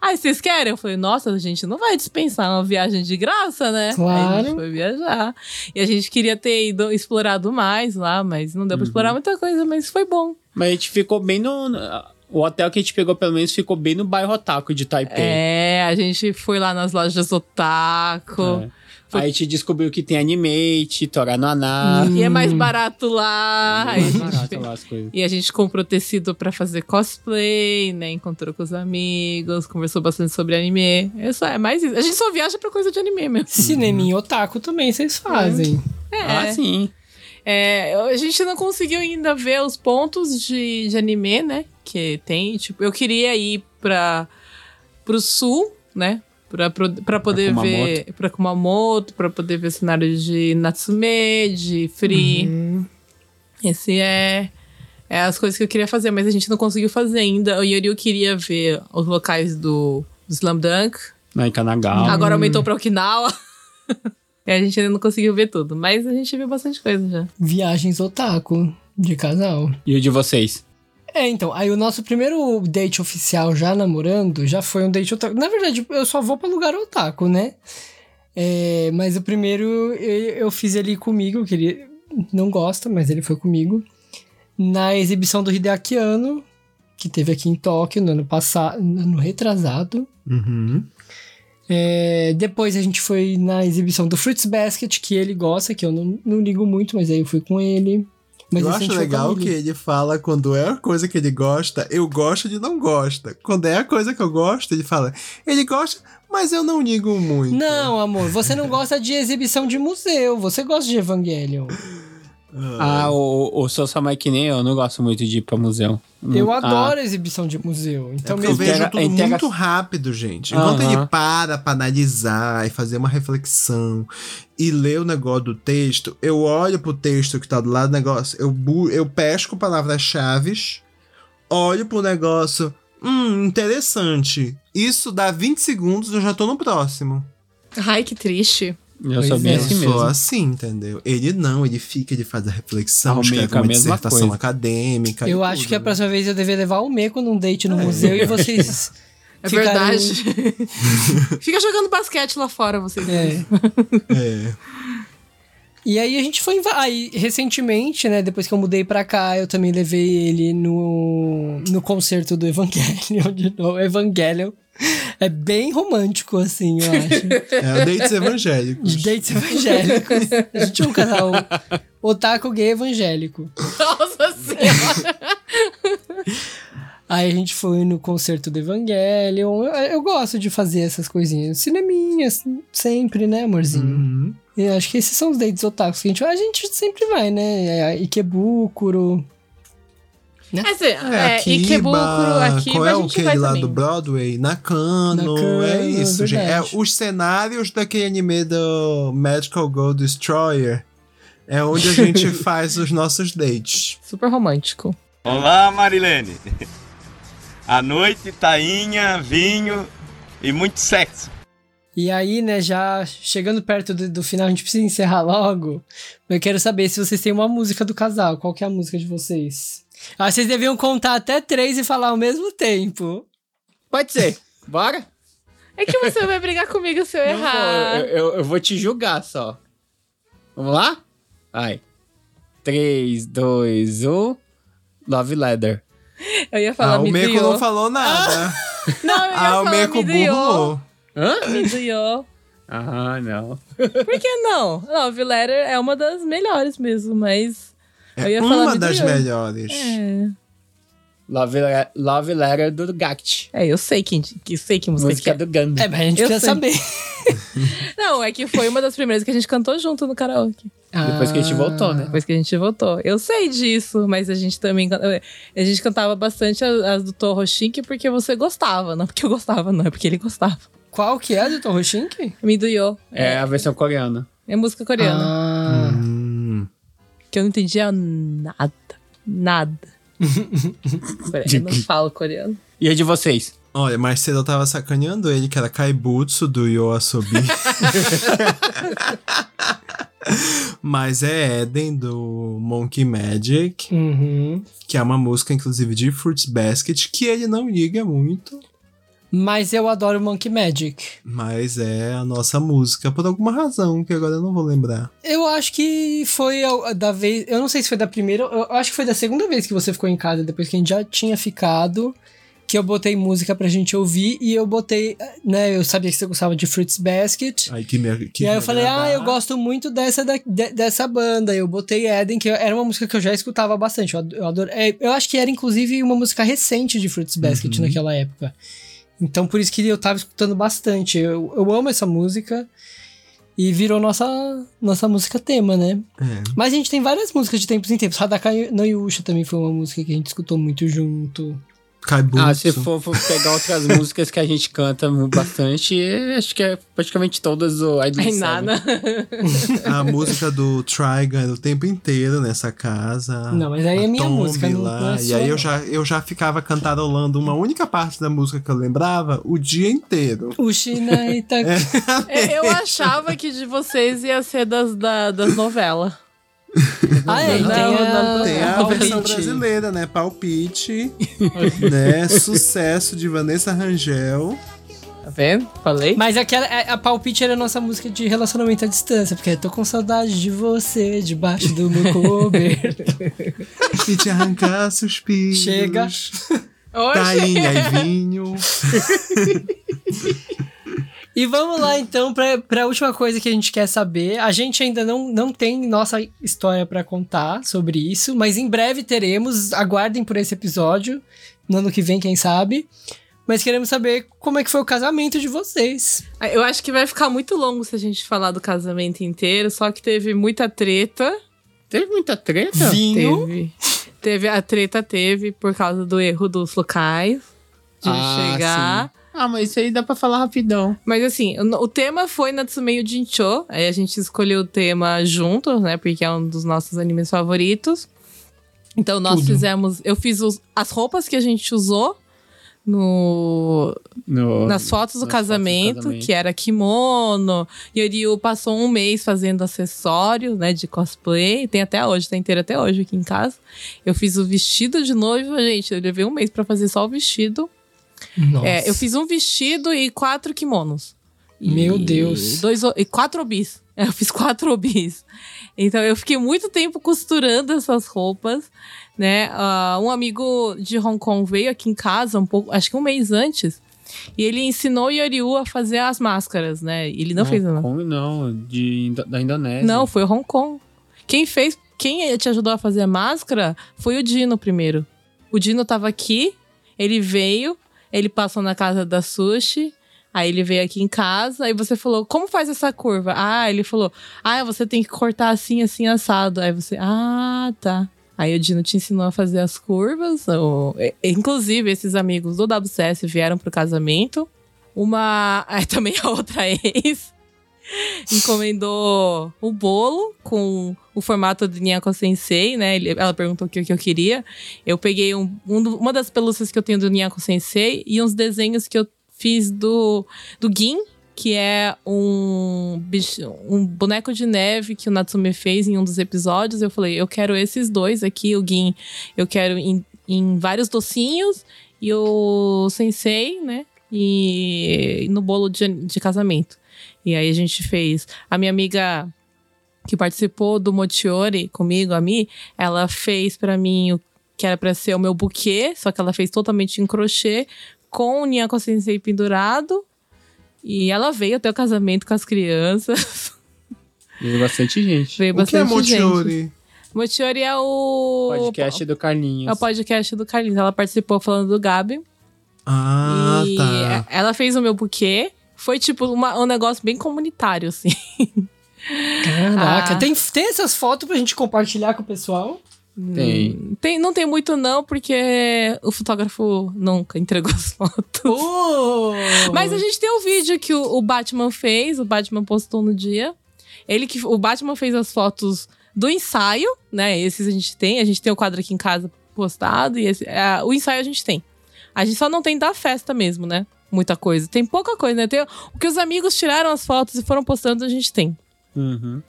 Aí vocês querem? Eu falei, nossa, a gente não vai dispensar uma viagem de graça, né? Aí a Claro. gente foi viajar. E a gente queria ter ido, explorado mais lá, mas não deu pra explorar muita coisa, mas foi bom. Mas a gente ficou bem no. O hotel que a gente pegou, pelo menos, ficou bem no bairro Otaku de Taipei. É, a gente foi lá nas lojas Otaku. É. Aí a gente descobriu que tem Animate, Toranoná. E é mais barato lá. Aí a Mais barato fez- lá as coisas. E a gente comprou tecido pra fazer cosplay, né? Encontrou com os amigos, conversou bastante sobre anime. É só, é mais isso. A gente só viaja pra coisa de anime mesmo. Cineminha otaku também vocês fazem. É. Ah, sim. É, a gente não conseguiu ainda ver os pontos de, de anime, né? Que tem. Tipo, eu queria ir pra, pro sul, né? Pra, pra poder Kumamoto. ver. Pra Kumamoto, pra poder ver cenários de Natsume, de Free. Uhum. Esse é. É as coisas que eu queria fazer, mas a gente não conseguiu fazer ainda. O Yuri queria ver os locais do, do Slam Dunk. Lá em Kanagawa. Agora aumentou pra Okinawa. e a gente ainda não conseguiu ver tudo. Mas a gente viu bastante coisa já. Viagens otaku de casal. E o de vocês? É, então, aí o nosso primeiro date oficial já namorando já foi um date otaku. Na verdade, eu só vou pra lugar otaku, né? É, mas o primeiro eu, eu fiz ele comigo, que ele não gosta, mas ele foi comigo. Na exibição do Hideaki Anno, que teve aqui em Tóquio no ano passado, no ano retrasado. Uhum. É, depois a gente foi na exibição do Fruits Basket, que ele gosta, que eu não, não ligo muito, mas aí eu fui com ele. Mas eu a acho legal que ele fala quando é a coisa que ele gosta, eu gosto de não gosta. Quando é a coisa que eu gosto, ele fala, ele gosta, mas eu não ligo muito. Não, amor, você não gosta de exibição de museu, você gosta de Evangelion. Ah, o, o Sou Samai que nem eu, não gosto muito de ir pra museu. Eu Ah, adoro exibição de museu. É Então, porque eu mesmo. vejo Integra- tudo integra- muito rápido, gente. Enquanto Aham. ele para pra analisar e fazer uma reflexão e ler o negócio do texto, eu olho pro texto que tá do lado do negócio, eu, bu- eu pesco palavras-chave, olho pro negócio, hum, interessante. Isso dá 20 segundos, eu já tô no próximo. Ai, que triste. Eu Pois sou bem é. assim eu mesmo. sou assim, entendeu? Ele não, ele fica, ele faz a reflexão, o escreve é uma dissertação coisa. acadêmica. Eu acho tudo, que a né? próxima vez eu deveria levar o Meco num date no museu e vocês. É ficarem- verdade. Fica jogando basquete lá fora, vocês. É. É. E aí a gente foi. Aí, recentemente, né? Depois que eu mudei pra cá, eu também levei ele no, no concerto do Evangelion de novo. Evangelion. É bem romântico, assim, eu acho. É, dates evangélicos. De dates evangélicos. A gente é um casal otaku gay evangélico. Nossa senhora. Aí a gente foi no concerto do Evangelion. Eu, eu gosto de fazer essas coisinhas. Cineminhas, sempre, né, amorzinho? Uhum. Eu acho que esses são os dates otakus que a gente. A gente sempre vai, né? É, Ikebukuro. Esse, É, é, Akiba, Ikebukuro, Akiba, qual é a o que lá também. do Broadway? Nakano, Nakano, é isso, gente. É os cenários daquele anime do Magical Girl Destroyer. É onde a gente faz os nossos dates. Super romântico. Olá, Marilene. À noite, tainha, vinho e muito sexo. E aí, né, já chegando perto do, do final, a gente precisa encerrar logo. Eu quero saber se vocês têm uma música do casal. Qual que é a música de vocês? Ah, vocês deviam contar até três e falar ao mesmo tempo. Pode ser. Bora? É que você vai brigar comigo se eu Eu, errar. eu- eu vou te julgar só. Vamos lá? Vai. 3, 2, 1. Love Leather. Eu ia falar ah, o Meiko Mizuyo. não falou nada. Não, eu ia ah, o falar Meiko Mizuyo. burlou. Hã? Mizuyo. Ah, não. Por que não? Love Letter é uma das melhores mesmo, mas. Eu É uma das melhores. É. Love, Le- Love Letter do Gact. É, eu sei que, que sei que música, que Música é. do Gundam. É, mas a gente Eu precisa sei. saber. Não, é que foi uma das primeiras que a gente cantou junto no karaoke. Depois que a gente voltou, né? Depois que a gente voltou. Eu sei disso, mas a gente também. can- A gente cantava bastante as, as do Torro Shink porque você gostava, não porque eu gostava, não, é porque ele gostava. Qual que é do Torro Shink? Miduyo. É a versão coreana. É música coreana. Ah. Que eu não entendia nada. Nada. Eu não falo coreano. E a de vocês? Olha, mais cedo eu tava sacaneando ele, que era Kaibutsu do Yoasobi. Mas é Eden do Monkey Magic, uhum. que é uma música, inclusive, de Fruits Basket, que ele não liga muito, Mas eu adoro Monkey Magic. mas é a nossa música por alguma razão, que agora eu não vou lembrar. Eu acho que foi da vez. Eu não sei se foi da primeira. Eu acho que foi da segunda vez que você ficou em casa, depois que a gente já tinha ficado. Que eu botei música pra gente ouvir e eu botei, né? Eu sabia que você gostava de Fruits Basket. Aí que me, que e aí eu falei, ah, agradar. eu gosto muito dessa, da- de- dessa banda. Eu botei Eden, que era uma música que eu já escutava bastante. Eu, ad- eu adoro. eu acho que era, inclusive, uma música recente de Fruits Basket Uhum. naquela época. Então, por isso que eu tava escutando bastante. Eu, eu amo essa música. E virou nossa, nossa música tema, né? É. Mas a gente tem várias músicas de tempos em tempos. Hadaka no Yusha também foi uma música que a gente escutou muito junto. Kaibutsu. Ah, se for, for pegar outras músicas que a gente canta bastante, acho que é praticamente todas o Idol Seven. nada. A música do Trigun era o tempo inteiro nessa casa. Não, mas aí A é minha Tomb música, não- lá. não é e aí eu já, eu já ficava cantarolando uma única parte da música que eu lembrava o dia inteiro. O Shinaita. É, Eu achava que de vocês ia ser das, da- das novelas. Ah, é, Não, tem a, não, Tem a Palpite. versão brasileira, né? Palpite. né? Sucesso de Vanessa Rangel. Tá vendo? Falei? Mas aquela, a, a Palpite era a nossa música de relacionamento à distância, porque tô com saudade de você debaixo do meu coberto. E te arrancar suspiros. Chega. Tainha e vinho. E vamos lá então pra, pra última coisa que a gente quer saber. A gente ainda não, não tem nossa história pra contar sobre isso, mas em breve teremos. Aguardem por esse episódio, no ano que vem, quem sabe. Mas queremos saber como é que foi o casamento de vocês. Ah, Eu acho que vai ficar muito longo se a gente falar do casamento inteiro, só que teve muita treta. Teve muita treta? Vinho. Teve. Teve, a treta teve por causa do erro dos locais de Ah, chegar. sim. Ah, mas isso aí dá pra falar rapidão. Mas assim, o, o tema foi Natsumeio Jincho. Aí a gente escolheu o tema juntos, né? Porque é um dos nossos animes favoritos. Então nós fizemos. Eu fiz os- as roupas que a gente usou no, No, nas fotos do nas fotos do casamento, casamento. que era kimono. E o Ryu passou um mês fazendo acessórios, né, de cosplay. Tem até hoje, tá inteiro até hoje aqui em casa. Eu fiz o vestido de noiva, gente. Eu levei um mês pra fazer só o vestido. É, eu fiz um vestido e quatro kimonos. E Meu Deus. Dois, e quatro obis. É, Eu fiz quatro obis. Então eu fiquei muito tempo costurando essas roupas, né? Ah, um amigo de Hong Kong veio aqui em casa um pouco, acho que um mês antes. E ele ensinou o Yoriu a fazer as máscaras, né? Ele não fez, não. Como não? De, da Indonésia. Não, foi Hong Kong. Quem fez, quem te ajudou a fazer a máscara foi o Dino primeiro. O Dino tava aqui, ele veio, ele passou na casa da Sushi, aí ele veio aqui em casa, aí você falou, como faz essa curva? Ah, ele falou, ah, você tem que cortar assim, assim, assado. Aí você, ah, tá. Aí o Dino te ensinou a fazer as curvas. o- e- Inclusive, esses amigos do WCS vieram pro casamento. Uma. Aí também a outra ex encomendou o bolo com o formato do Nyako Sensei, né? Ela perguntou o que, que eu queria. Eu peguei um, um uma das pelúcias que eu tenho do Nyako Sensei e uns desenhos que eu fiz do, do Gin, que é um, bicho, um boneco de neve que o Natsume fez em um dos episódios. Eu falei, eu quero esses dois aqui, o Gin, eu quero em, em vários docinhos e o Sensei, né? E no bolo de, de casamento. E aí a gente fez. A minha amiga que participou do Mochiori comigo, a Mi, ela fez pra mim o que era pra ser o meu buquê, só que ela fez totalmente em crochê, com o Nyako Sensei pendurado. E ela veio até o casamento com as crianças. Veio bastante gente. Veio O que é bastante gente. Mochiori é o. Podcast do Carlinhos. É o podcast do Carlinhos. Ela participou falando do Gabi. Ah, e tá. ela fez o meu buquê. Foi tipo uma- um negócio bem comunitário, assim. Caraca, Ah. tem, tem essas fotos pra gente compartilhar com o pessoal? Tem. Hum, tem. Não tem muito, não, porque o fotógrafo nunca entregou as fotos. Oh! Mas a gente tem o vídeo que o, o Batman fez, o Batman postou no dia. Ele que o Batman fez as fotos do ensaio, né? Esses a gente tem, a gente tem o quadro aqui em casa postado e esse, é, o ensaio a gente tem. A gente só não tem da festa mesmo, né? Muita coisa. Tem pouca coisa, né? Tem, o que os amigos tiraram as fotos e foram postando, a gente tem. Uhum.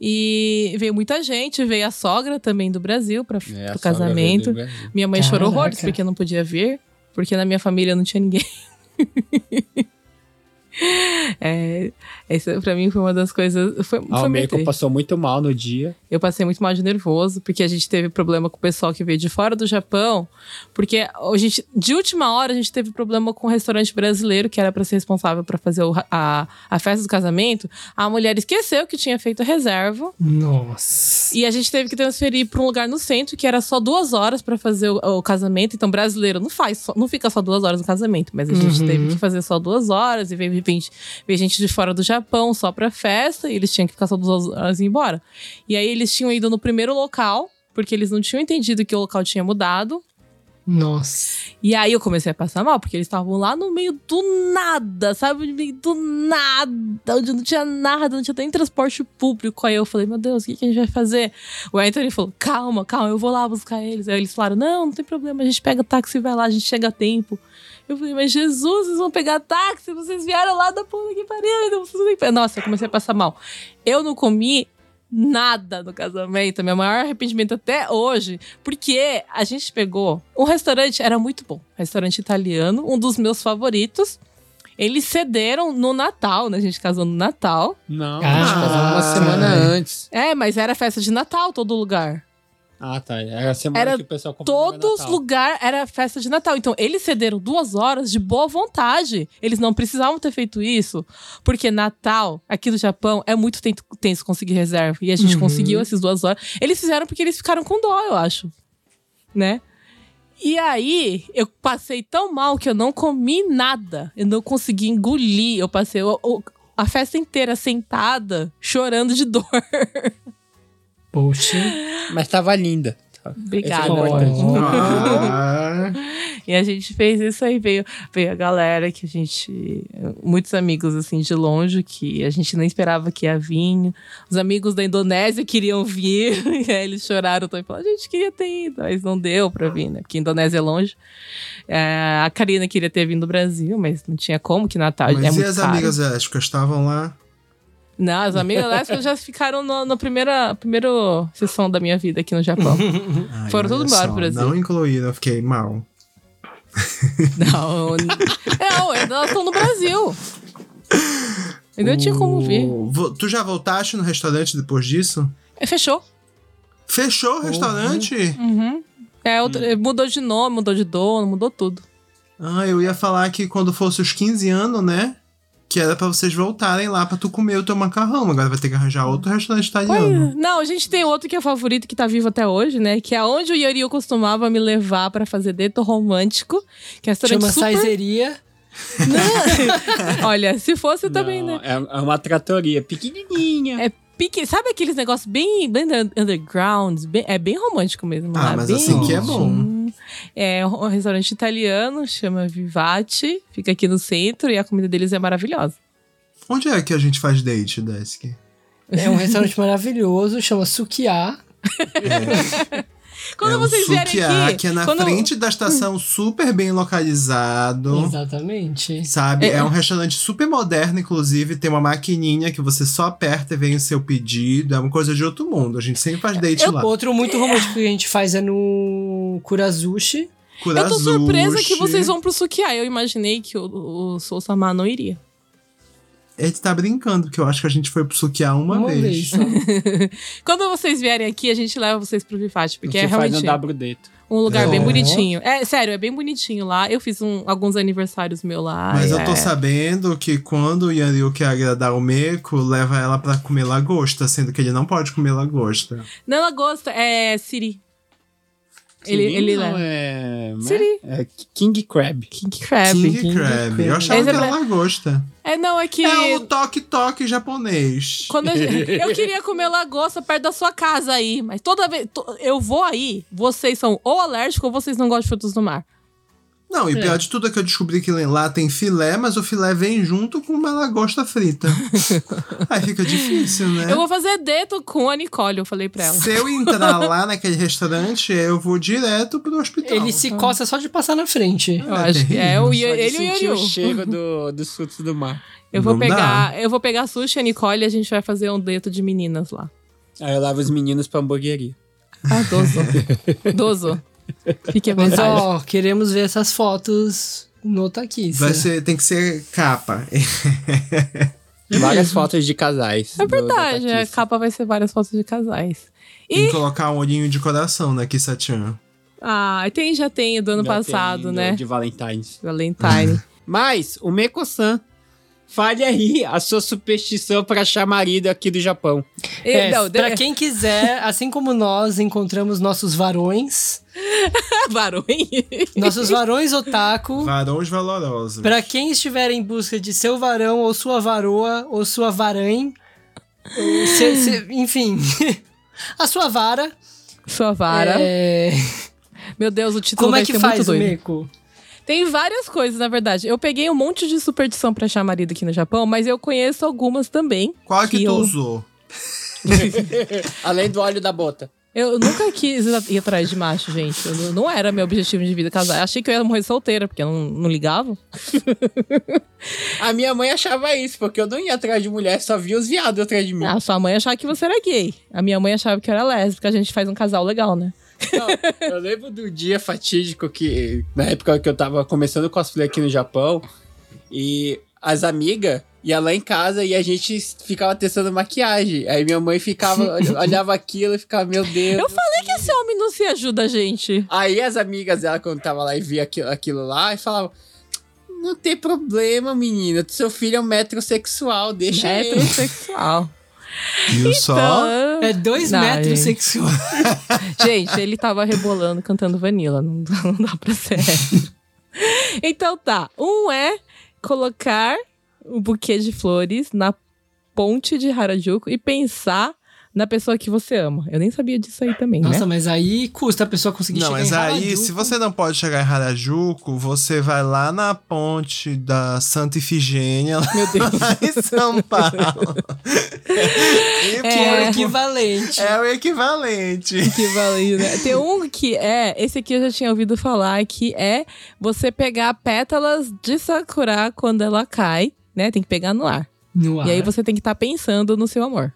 E veio muita gente, veio a sogra também do Brasil para É, sogra casamento. Minha mãe chorou Caraca. horrores porque não podia vir, porque na minha família não tinha ninguém. é, essa pra mim foi uma das coisas. Foi, A foi meio Almeida triste. passou muito mal no dia. Eu passei muito mal de nervoso, porque a gente teve problema com o pessoal que veio de fora do Japão. Porque a gente, de última hora, a gente teve problema com o restaurante brasileiro, que era pra ser responsável pra fazer o- a, a festa do casamento. A mulher esqueceu que tinha feito a reserva. Nossa. E a gente teve que transferir para um lugar no centro, que era só duas horas para fazer o, o casamento. Então, brasileiro não faz, só- não fica só duas horas no casamento, mas a gente Uhum. teve que fazer só duas horas. E veio, gente- veio gente de fora do Japão só pra festa, e eles tinham que ficar só duas horas embora. E aí eles tinham ido no primeiro local, porque eles não tinham entendido que o local tinha mudado. Nossa. E aí eu comecei a passar mal, porque eles estavam lá no meio do nada, sabe? No meio do nada, onde não tinha nada, não tinha nem transporte público. Aí eu falei, meu Deus, o que, a gente vai fazer? O Anthony falou, calma, calma, eu vou lá buscar eles. Aí eles falaram, não, não tem problema, a gente pega táxi e vai lá, a gente chega a tempo. Eu falei, mas Jesus, vocês vão pegar táxi? Vocês vieram lá da puta que pariu. Nossa, eu comecei a passar mal. Eu não comi nada no casamento. Meu maior arrependimento até hoje, porque a gente pegou um restaurante, era muito bom, restaurante italiano, um dos meus favoritos. Eles cederam no Natal, né? A gente casou no Natal. Não, Ah, a gente casou uma semana antes. É, mas era festa de Natal todo lugar. Ah, tá. Era a semana Era que o pessoal Todos os Natal. lugares era festa de Natal. Então, eles cederam duas horas de boa vontade. Eles não precisavam ter feito isso. Porque Natal, aqui no Japão, é muito ten- tenso conseguir reserva. E a gente Uhum. conseguiu essas duas horas. Eles fizeram porque eles ficaram com dó, eu acho. Né? E aí, eu passei tão mal que eu não comi nada. Eu não consegui engolir. Eu passei o- o- a festa inteira sentada, chorando de dor. Poxa. Mas tava linda. Obrigada. É importante. Ah, E a gente fez isso aí, veio, veio a galera que a gente. Muitos amigos assim de longe que a gente nem esperava que ia vir. Os amigos da Indonésia queriam vir, e aí eles choraram também. Falaram, a gente queria ter ido, mas não deu pra vir, né? Porque a Indonésia é longe. É, a Karina queria ter vindo do Brasil, mas não tinha como, que Natal é mas e muito as caro. amigas lésbicas estavam lá? Não, as amigas lésbicas já ficaram no- na primeira, primeira sessão da minha vida aqui no Japão. Ai, Foram tudo embora pro Brasil. Não incluíram, eu fiquei mal. Não, não, elas estão no Brasil. Eu não tinha como vir. Tu já voltaste no restaurante depois disso? É, fechou. Fechou o restaurante? Uhum. É, outra- mudou de nome, mudou de dono, mudou tudo. Ah, eu ia falar que quando fosse os 15 anos, né? Que era pra vocês voltarem lá pra tu comer o teu macarrão. Agora vai ter que arranjar outro restaurante italiano. Não, a gente tem outro que é favorito que tá vivo até hoje, né? Que é onde o Yorio costumava me levar pra fazer dentro romântico. Que é restaurante Chama super... Saizeria. Olha, se fosse também, Não, né? É, é uma tratoria pequenininha. É pique... Sabe aqueles negócios bem, bem underground? Bem- é bem romântico mesmo. Ah, lá, mas bem... assim que é bom. É um restaurante italiano, chama Vivati. Fica aqui no centro e a comida deles é maravilhosa. Onde é que a gente faz date, Desk? É um restaurante maravilhoso, chama Sukiá. Quando é vocês o vierem Sukiá, aqui... que é na quando- frente da estação, super bem localizado. Exatamente. Sabe? É- É um restaurante super moderno, inclusive. Tem uma maquininha que você só aperta e vem o seu pedido. É uma coisa de outro mundo. A gente sempre faz date lá. Outro muito romântico que a gente faz é no Kurazushi. Eu tô Kurazushi. surpresa que vocês vão pro Sukiá. Eu imaginei que o, o Soul Samar não iria. Ele tá brincando, porque eu acho que a gente foi pro Sukiá uma, Uma vez. vez. Quando vocês vierem aqui, a gente leva vocês pro Vivati, porque é gente faz realmente... W Deto. Um lugar bem Oh. bonitinho. É, sério, é bem bonitinho lá. Eu fiz um- alguns aniversários meu lá. Mas eu é. tô sabendo que quando o Yanryu quer agradar o Meco, leva ela pra comer lagosta, sendo que ele não pode comer lagosta. Não, lagosta, é Siri. Ele, ele não leva. é... né? Siri. É King Crab. King Crab. King, Crab. Eu achava Esse que é era pra- lagosta. É, não, é que. É o toque-toque japonês. Quando eu, eu queria comer lagosta perto da sua casa aí, mas toda vez eu vou aí, vocês são ou alérgicos ou vocês não gostam de frutos do mar. Não, e o pior de tudo é que eu descobri que lá tem filé, mas o filé vem junto com uma lagosta frita. Aí fica difícil, né? Eu vou fazer dedo com a Nicole, eu falei pra ela. Se eu entrar lá naquele restaurante, eu vou direto pro hospital. Ele se coça só de passar na frente. Eu acho que é de ele e o Yoriu. o cheiro do, dos frutos do mar. Eu vou Não pegar, eu vou pegar a Sushi e a Nicole e a gente vai fazer um dedo de meninas lá. Aí eu lavo os meninos pra hamburgueria. Ah, dozo. dozo. Fique à Mas vontade. ó, queremos ver essas fotos no Taquice. Vai ser, tem que ser capa. Várias fotos de casais. É verdade, a Taquice. capa vai ser várias fotos de casais. Tem E. que colocar um olhinho de coração na Kissa-chan. Ah, tem, já tem do ano Já passado, tem, né? do- De Valentine's. Valentine. Mas, o Meko-san, fale aí a sua superstição pra achar marido aqui do Japão. E- É, não, pra quem quiser, assim como nós encontramos nossos varões, varões. nossos varões otaku, Varões valorosos. pra quem estiver em busca de seu varão ou sua varoa ou sua varãe, se- se- enfim, a sua vara. Sua vara. é, Meu Deus, o título Como vai é que ser faz muito o doido. Meco? Tem várias coisas, na verdade. Eu peguei um monte de superstição pra achar marido aqui no Japão, mas eu conheço algumas também. Qual é que, que tu eu- usou? Além do óleo da bota. Eu nunca quis ir atrás de macho, gente. Eu não- era meu objetivo de vida casar. Eu achei que eu ia morrer solteira, porque eu não, não ligava. A minha mãe achava isso, porque eu não ia atrás de mulher, só via os viados atrás de mim. A sua mãe achava que você era gay. A minha mãe achava que eu era lésbica. A gente faz um casal legal, né? Não, eu lembro do dia fatídico que, na época que eu tava começando cosplay aqui no Japão, e as amigas iam lá em casa e a gente ficava testando maquiagem. Aí minha mãe ficava, olhava aquilo e ficava, meu Deus. Eu falei que esse homem não se ajuda a gente. Aí as amigas dela, quando tava lá e via aquilo, aquilo lá, e falavam: Não tem problema, menina. Seu filho é um metrosexual, deixa É ele. heterossexual. Viu só? Então, É dois Não, metros gente. sexual. Gente, ele tava rebolando, cantando Vanilla. Não, não dá pra ser. então tá. Um é colocar um buquê de flores na ponte de Harajuku e pensar na pessoa que você ama. Eu nem sabia disso aí também, Nossa, né? mas aí custa a pessoa conseguir Não, chegar mas em aí, Harajuku. se você não pode chegar em Harajuku, você vai lá na ponte da Santa Ifigênia, lá Meu Deus. em São Paulo. E, Que é o É. equivalente. É o equivalente. Que valeu, né? Tem um que é, esse aqui eu já tinha ouvido falar, que é você pegar pétalas de sakura quando ela cai, né? Tem que pegar no ar. No ar. E aí você tem que estar pensando no seu amor.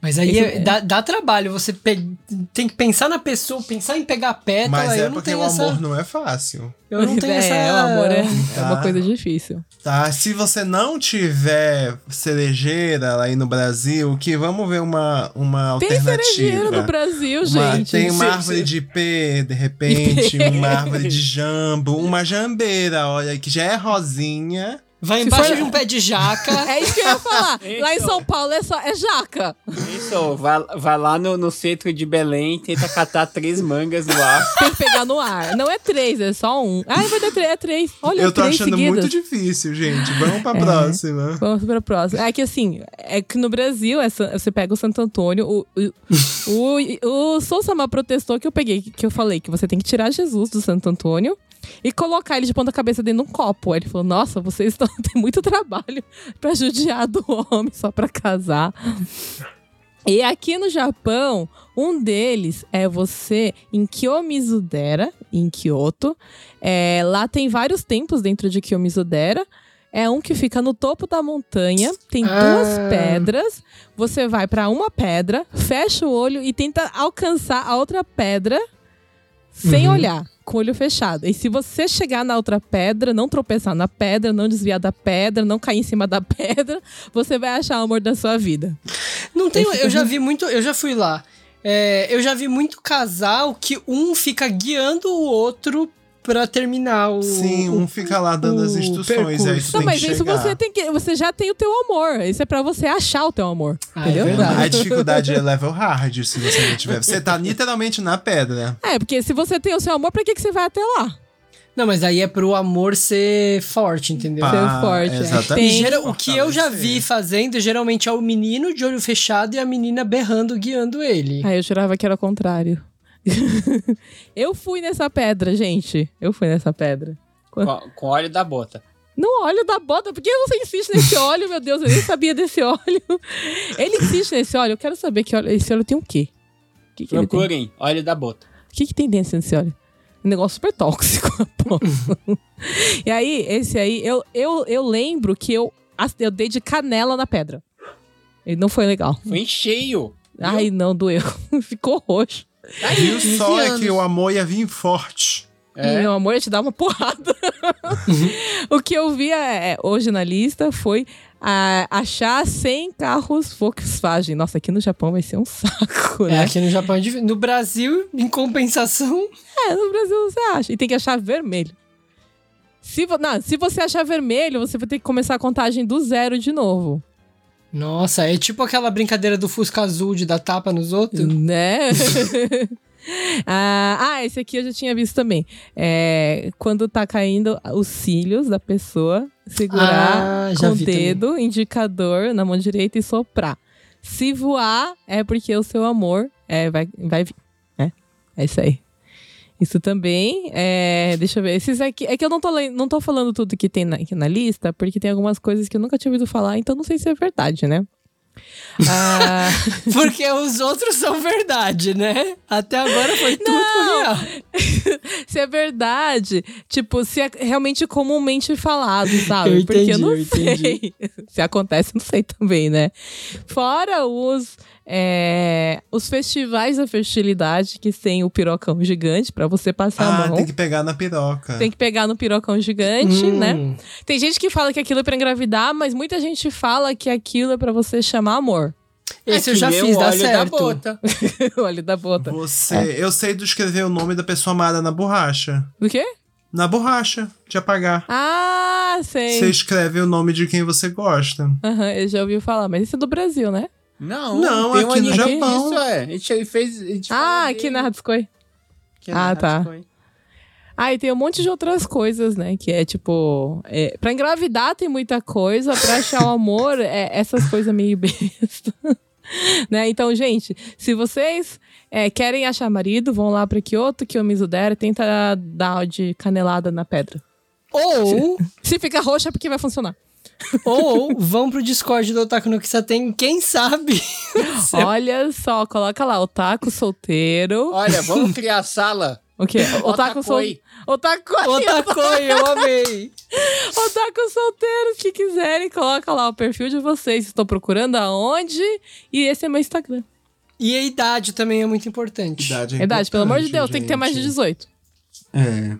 Mas aí Esse é- é- dá, dá trabalho. Você pe- tem que pensar na pessoa, pensar em pegar a pétala. Mas é eu não porque tenho o essa. amor não é fácil. Eu não tenho é, essa. o amor é, é uma Tá. coisa difícil. Tá, se você não tiver cerejeira aí no Brasil, que vamos ver uma, uma Tem alternativa. cerejeiro no Brasil, Uma- gente. tem uma árvore de ipê, de repente, uma árvore de jambo, uma jambeira, olha, que já é rosinha. Vai Se embaixo for- de um pé de jaca. É isso que eu ia falar. Lá em Então. São Paulo é só é jaca. Isso, vai, vai lá no, no centro de Belém, tenta catar três mangas no ar. Tem que pegar no ar. Não é três, é só um. Ah, vai dar três, é três. Olha, Eu tô três achando seguidas. muito difícil, gente. Vamos É. pra próxima. Vamos pra próxima. É que assim, é que no Brasil, essa- você pega o Santo Antônio, o, o, o, o Sousama protestou que eu peguei, que eu falei que você tem que tirar Jesus do Santo Antônio e colocar ele de ponta cabeça dentro de um copo. Aí ele falou, nossa, vocês estão, tem muito trabalho pra judiar do homem só pra casar. E aqui no Japão, um deles é você em Kiyomizudera, em Kyoto. É, lá tem vários templos dentro de Kiyomizudera. É um que fica no topo da montanha, tem duas Ah. pedras. Você vai pra uma pedra, fecha o olho e tenta alcançar a outra pedra sem Uhum. olhar, com o olho fechado. E se você chegar na outra pedra, não tropeçar na pedra, não desviar da pedra, não cair em cima da pedra, você vai achar o amor da sua vida. Não tem. Eu já vi muito. Eu já fui lá. É, eu já vi muito casal que um fica guiando o outro pra terminar o. Sim, um o- fica lá dando as instruções, aí. Não, tem mas que isso chegar. você tem que. Você já tem o teu amor. Isso é pra você achar o teu amor. Ah, é entendeu? verdade. A dificuldade é level hard, se você não tiver. Você tá literalmente na pedra. É, porque se você tem o seu amor, pra que, que você vai até lá? Não, mas aí é pro amor ser forte, entendeu? Pá, Ser forte, é. Exatamente. E Tem- gera- o que eu já vi fazendo geralmente é o menino de olho fechado e a menina berrando, guiando ele. Ah, eu jurava que era o contrário. eu fui nessa pedra, gente. Eu fui nessa pedra. Com, com óleo da bota. No óleo da bota, por que você insiste nesse óleo, meu Deus? Eu nem sabia desse óleo. Ele insiste nesse óleo. Eu quero saber que óleo, esse óleo tem o quê? Que, que? Procurem, óleo da bota. O que, que tem dentro desse óleo? Um negócio super tóxico. e aí, esse aí, eu, eu, eu lembro que eu, eu dei de canela na pedra. E não foi legal. Foi em cheio. Ai, não, doeu. Ficou roxo. Viu 15 só é anos. que o amor ia vir forte. É. Meu amor, ia te dar uma porrada. o que eu vi é, hoje na lista foi ah, achar 100 carros Volkswagen. Nossa, aqui no Japão vai ser um saco, É, né? aqui no Japão é difícil. No Brasil, em compensação, É, no Brasil você acha. E tem que achar vermelho. Se, vo- não, se você achar vermelho, você vai ter que começar a contagem do zero de novo. Nossa, é tipo aquela brincadeira do Fusca Azul de dar tapa nos outros. Né? ah, ah, esse aqui eu já tinha visto também. É, quando tá caindo os cílios da pessoa, segurar Ah, com o vi também. dedo, indicador na mão direita e soprar. Se voar, é porque o seu amor é, vai, vai vir. É, é isso aí. Isso também, é, deixa eu ver, esses aqui, é que eu não tô, não tô falando tudo que tem na, aqui na lista, porque tem algumas coisas que eu nunca tinha ouvido falar, então não sei se é verdade, né? Ah, Porque os outros são verdade, né? Até agora foi tudo real. se é verdade, tipo, se é realmente comumente falado, sabe? Eu Porque eu entendi, não eu entendi. sei. se acontece, não sei também, né? Fora os, é, os festivais da fertilidade que tem o pirocão gigante pra você passar a Ah, mão. tem que pegar na piroca. Tem que pegar no pirocão gigante, Hum. né? Tem gente que fala que aquilo é pra engravidar, mas muita gente fala que aquilo é pra você chamar amor. Esse eu que já fiz, o dá óleo da certo. bota. Olha da bota. Você, É. eu sei do escrever o nome da pessoa amada na borracha. Do quê? Na borracha de apagar. Ah, sei. Você escreve o nome de quem você gosta. Aham, eu já ouvi falar, mas isso é do Brasil, né? Não, Não, tem um aqui no anime Japão. disso, é. A gente fez. a gente Ah, falou aqui na. Aqui na Ah, tá. Ah, e tem um monte de outras coisas, né? Que é tipo. É, pra engravidar tem muita coisa, pra achar o amor, é essas coisas meio besta. né? Então, gente, se vocês é, querem achar marido, vão lá pra Kyoto, Kiyomizu Dera, tenta dar de canelada na pedra. Ou, Se fica roxa, é porque vai funcionar. ou vão pro Discord do Otaku no Kisaten, quem sabe? Olha só, coloca lá, otaku solteiro. Olha, vamos criar a sala. O quê? Otaku solteiro. Otaku, Otakoi, eu amei. Otaku solteiros que quiserem, coloca lá o perfil de vocês. Estou procurando aonde. E esse é meu Instagram. E a idade também é muito importante. Idade, é Verdade, pelo amor de Deus, tem que ter mais de gente. 18. É.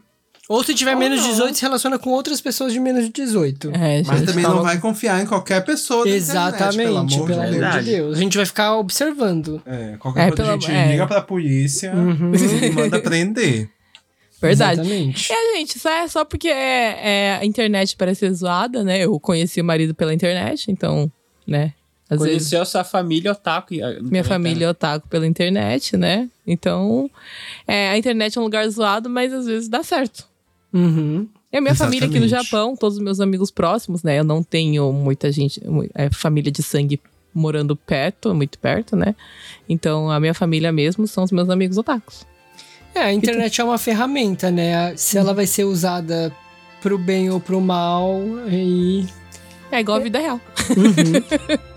Ou se tiver Ou menos de não. 18, se relaciona com outras pessoas de menos de 18. É, Mas também tava- não vai confiar em qualquer pessoa da Exatamente, internet, pelo pelo amor de amor Deus. de Deus. A gente vai ficar observando. É, qualquer É, coisa a pelo- gente é. liga pra polícia Uhum. e manda prender. Verdade. Exatamente. É, gente, isso é só porque é, é, a internet parece ser zoada, né? Eu conheci o marido pela internet, então, né? Às vezes Conheceu sua família otaku. minha família é otaku pela internet, né? Então, é, a internet é um lugar zoado, mas às vezes dá certo. Uhum. E a minha família aqui no Exatamente. Japão, todos os meus amigos próximos, né? Eu não tenho muita gente, é, família de sangue morando perto, muito perto, né? Então, a minha família mesmo são os meus amigos otakus. É, a internet é uma ferramenta, né? Se ela vai ser usada pro bem ou pro mal, aí. É igual a vida real.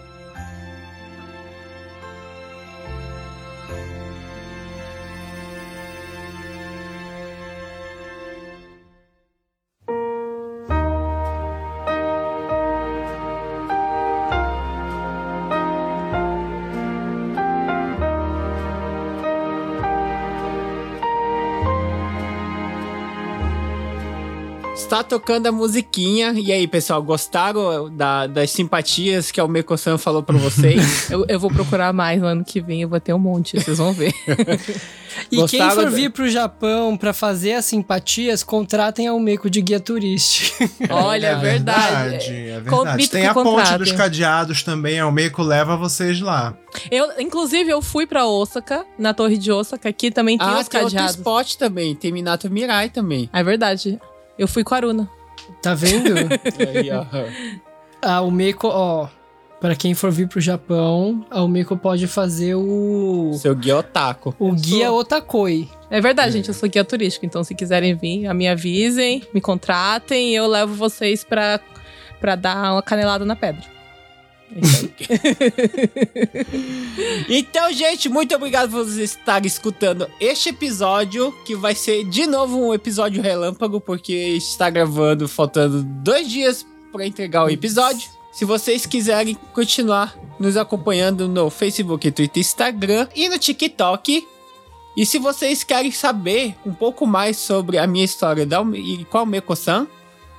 Está tocando a musiquinha. E aí, pessoal, gostaram da, das simpatias que a Almeco-san falou para vocês? eu, eu, vou procurar mais no ano que vem, eu vou ter um monte, vocês vão ver. e quem for vir pro Japão para fazer as simpatias, contratem a Almeco de guia turístico. Olha, é, é verdade. É verdade, é verdade. Tem a contratem. ponte dos cadeados também, a Almeco leva vocês lá. Eu, inclusive, eu fui para Osaka, na Torre de Osaka, Aqui também tem ah, os tem cadeados. Ah, tem outro spot também, tem Minato Mirai também. É verdade. Eu fui com a Aruna. Tá vendo? Aí, ó. a Meco, ó, pra quem for vir pro Japão, a Meco pode fazer o Seu guia otaku. o guia Otakoi. É verdade, gente, eu sou guia turístico, então se quiserem vir, me avisem, me contratem e eu levo vocês pra, pra dar uma canelada na pedra. É. Então, gente, muito obrigado por vocês estarem escutando este episódio, que vai ser de novo um episódio relâmpago, porque está gravando faltando dois dias para entregar o episódio. Se vocês quiserem continuar nos acompanhando no Facebook, Twitter, Instagram e no TikTok. E se vocês querem saber um pouco mais sobre a minha história da, e qual o Meko-san,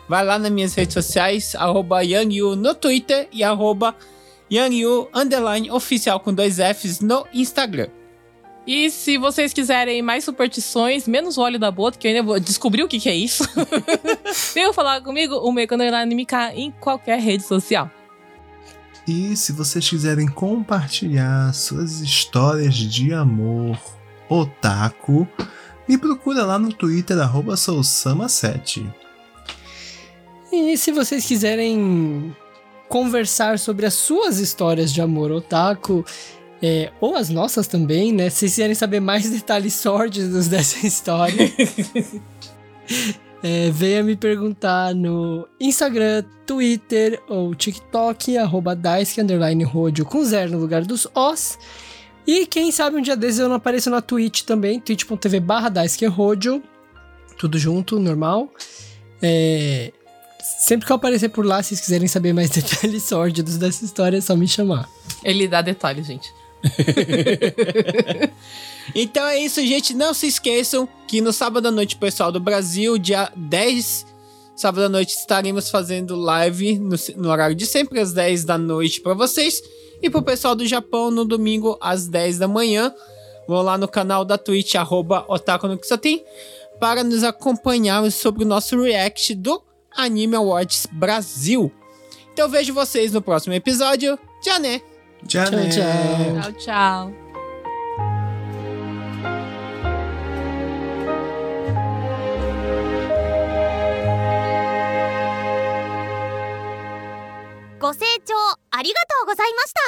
vai lá nas minhas redes sociais, arroba YangYu no Twitter e arroba YangYu underline oficial com dois Fs no Instagram. E se vocês quiserem mais superstições, menos o óleo da bota, que eu ainda vou descobrir o que, que é isso, venham falar comigo, o Meiko Underline MK em qualquer rede social. E se vocês quiserem compartilhar suas histórias de amor otaku, me procura lá no Twitter, arroba sousama7. E se vocês quiserem conversar sobre as suas histórias de amor otaku, é, ou as nossas também, né? Se vocês quiserem saber mais detalhes sórdidos dessa história, é, venha me perguntar no Instagram, Twitter ou TikTok, arroba Daisuke com zero no lugar dos Os. E quem sabe um dia desses eu não apareço na Twitch também, twitch.tv barra Daisuke. Tudo junto, normal. É, Sempre que eu aparecer por lá, se vocês quiserem saber mais detalhes sórdidos dessa história, é só me chamar. Ele dá detalhes, gente. Então é isso, gente. Não se esqueçam que no sábado à noite, pessoal do Brasil, dia 10, sábado à noite, estaremos fazendo live no, no horário de sempre, às 10 da noite para vocês. E pro pessoal do Japão, no domingo, às 10 da manhã. Vão lá no canal da Twitch, arroba Otaku no Kisaten, para nos acompanhar sobre o nosso react do Anime Awards Brasil. Então vejo vocês no próximo episódio. Tchau, né? Tchau, Tchau, né? tchau. Tchau, tchau. ご清聴ありがとうございました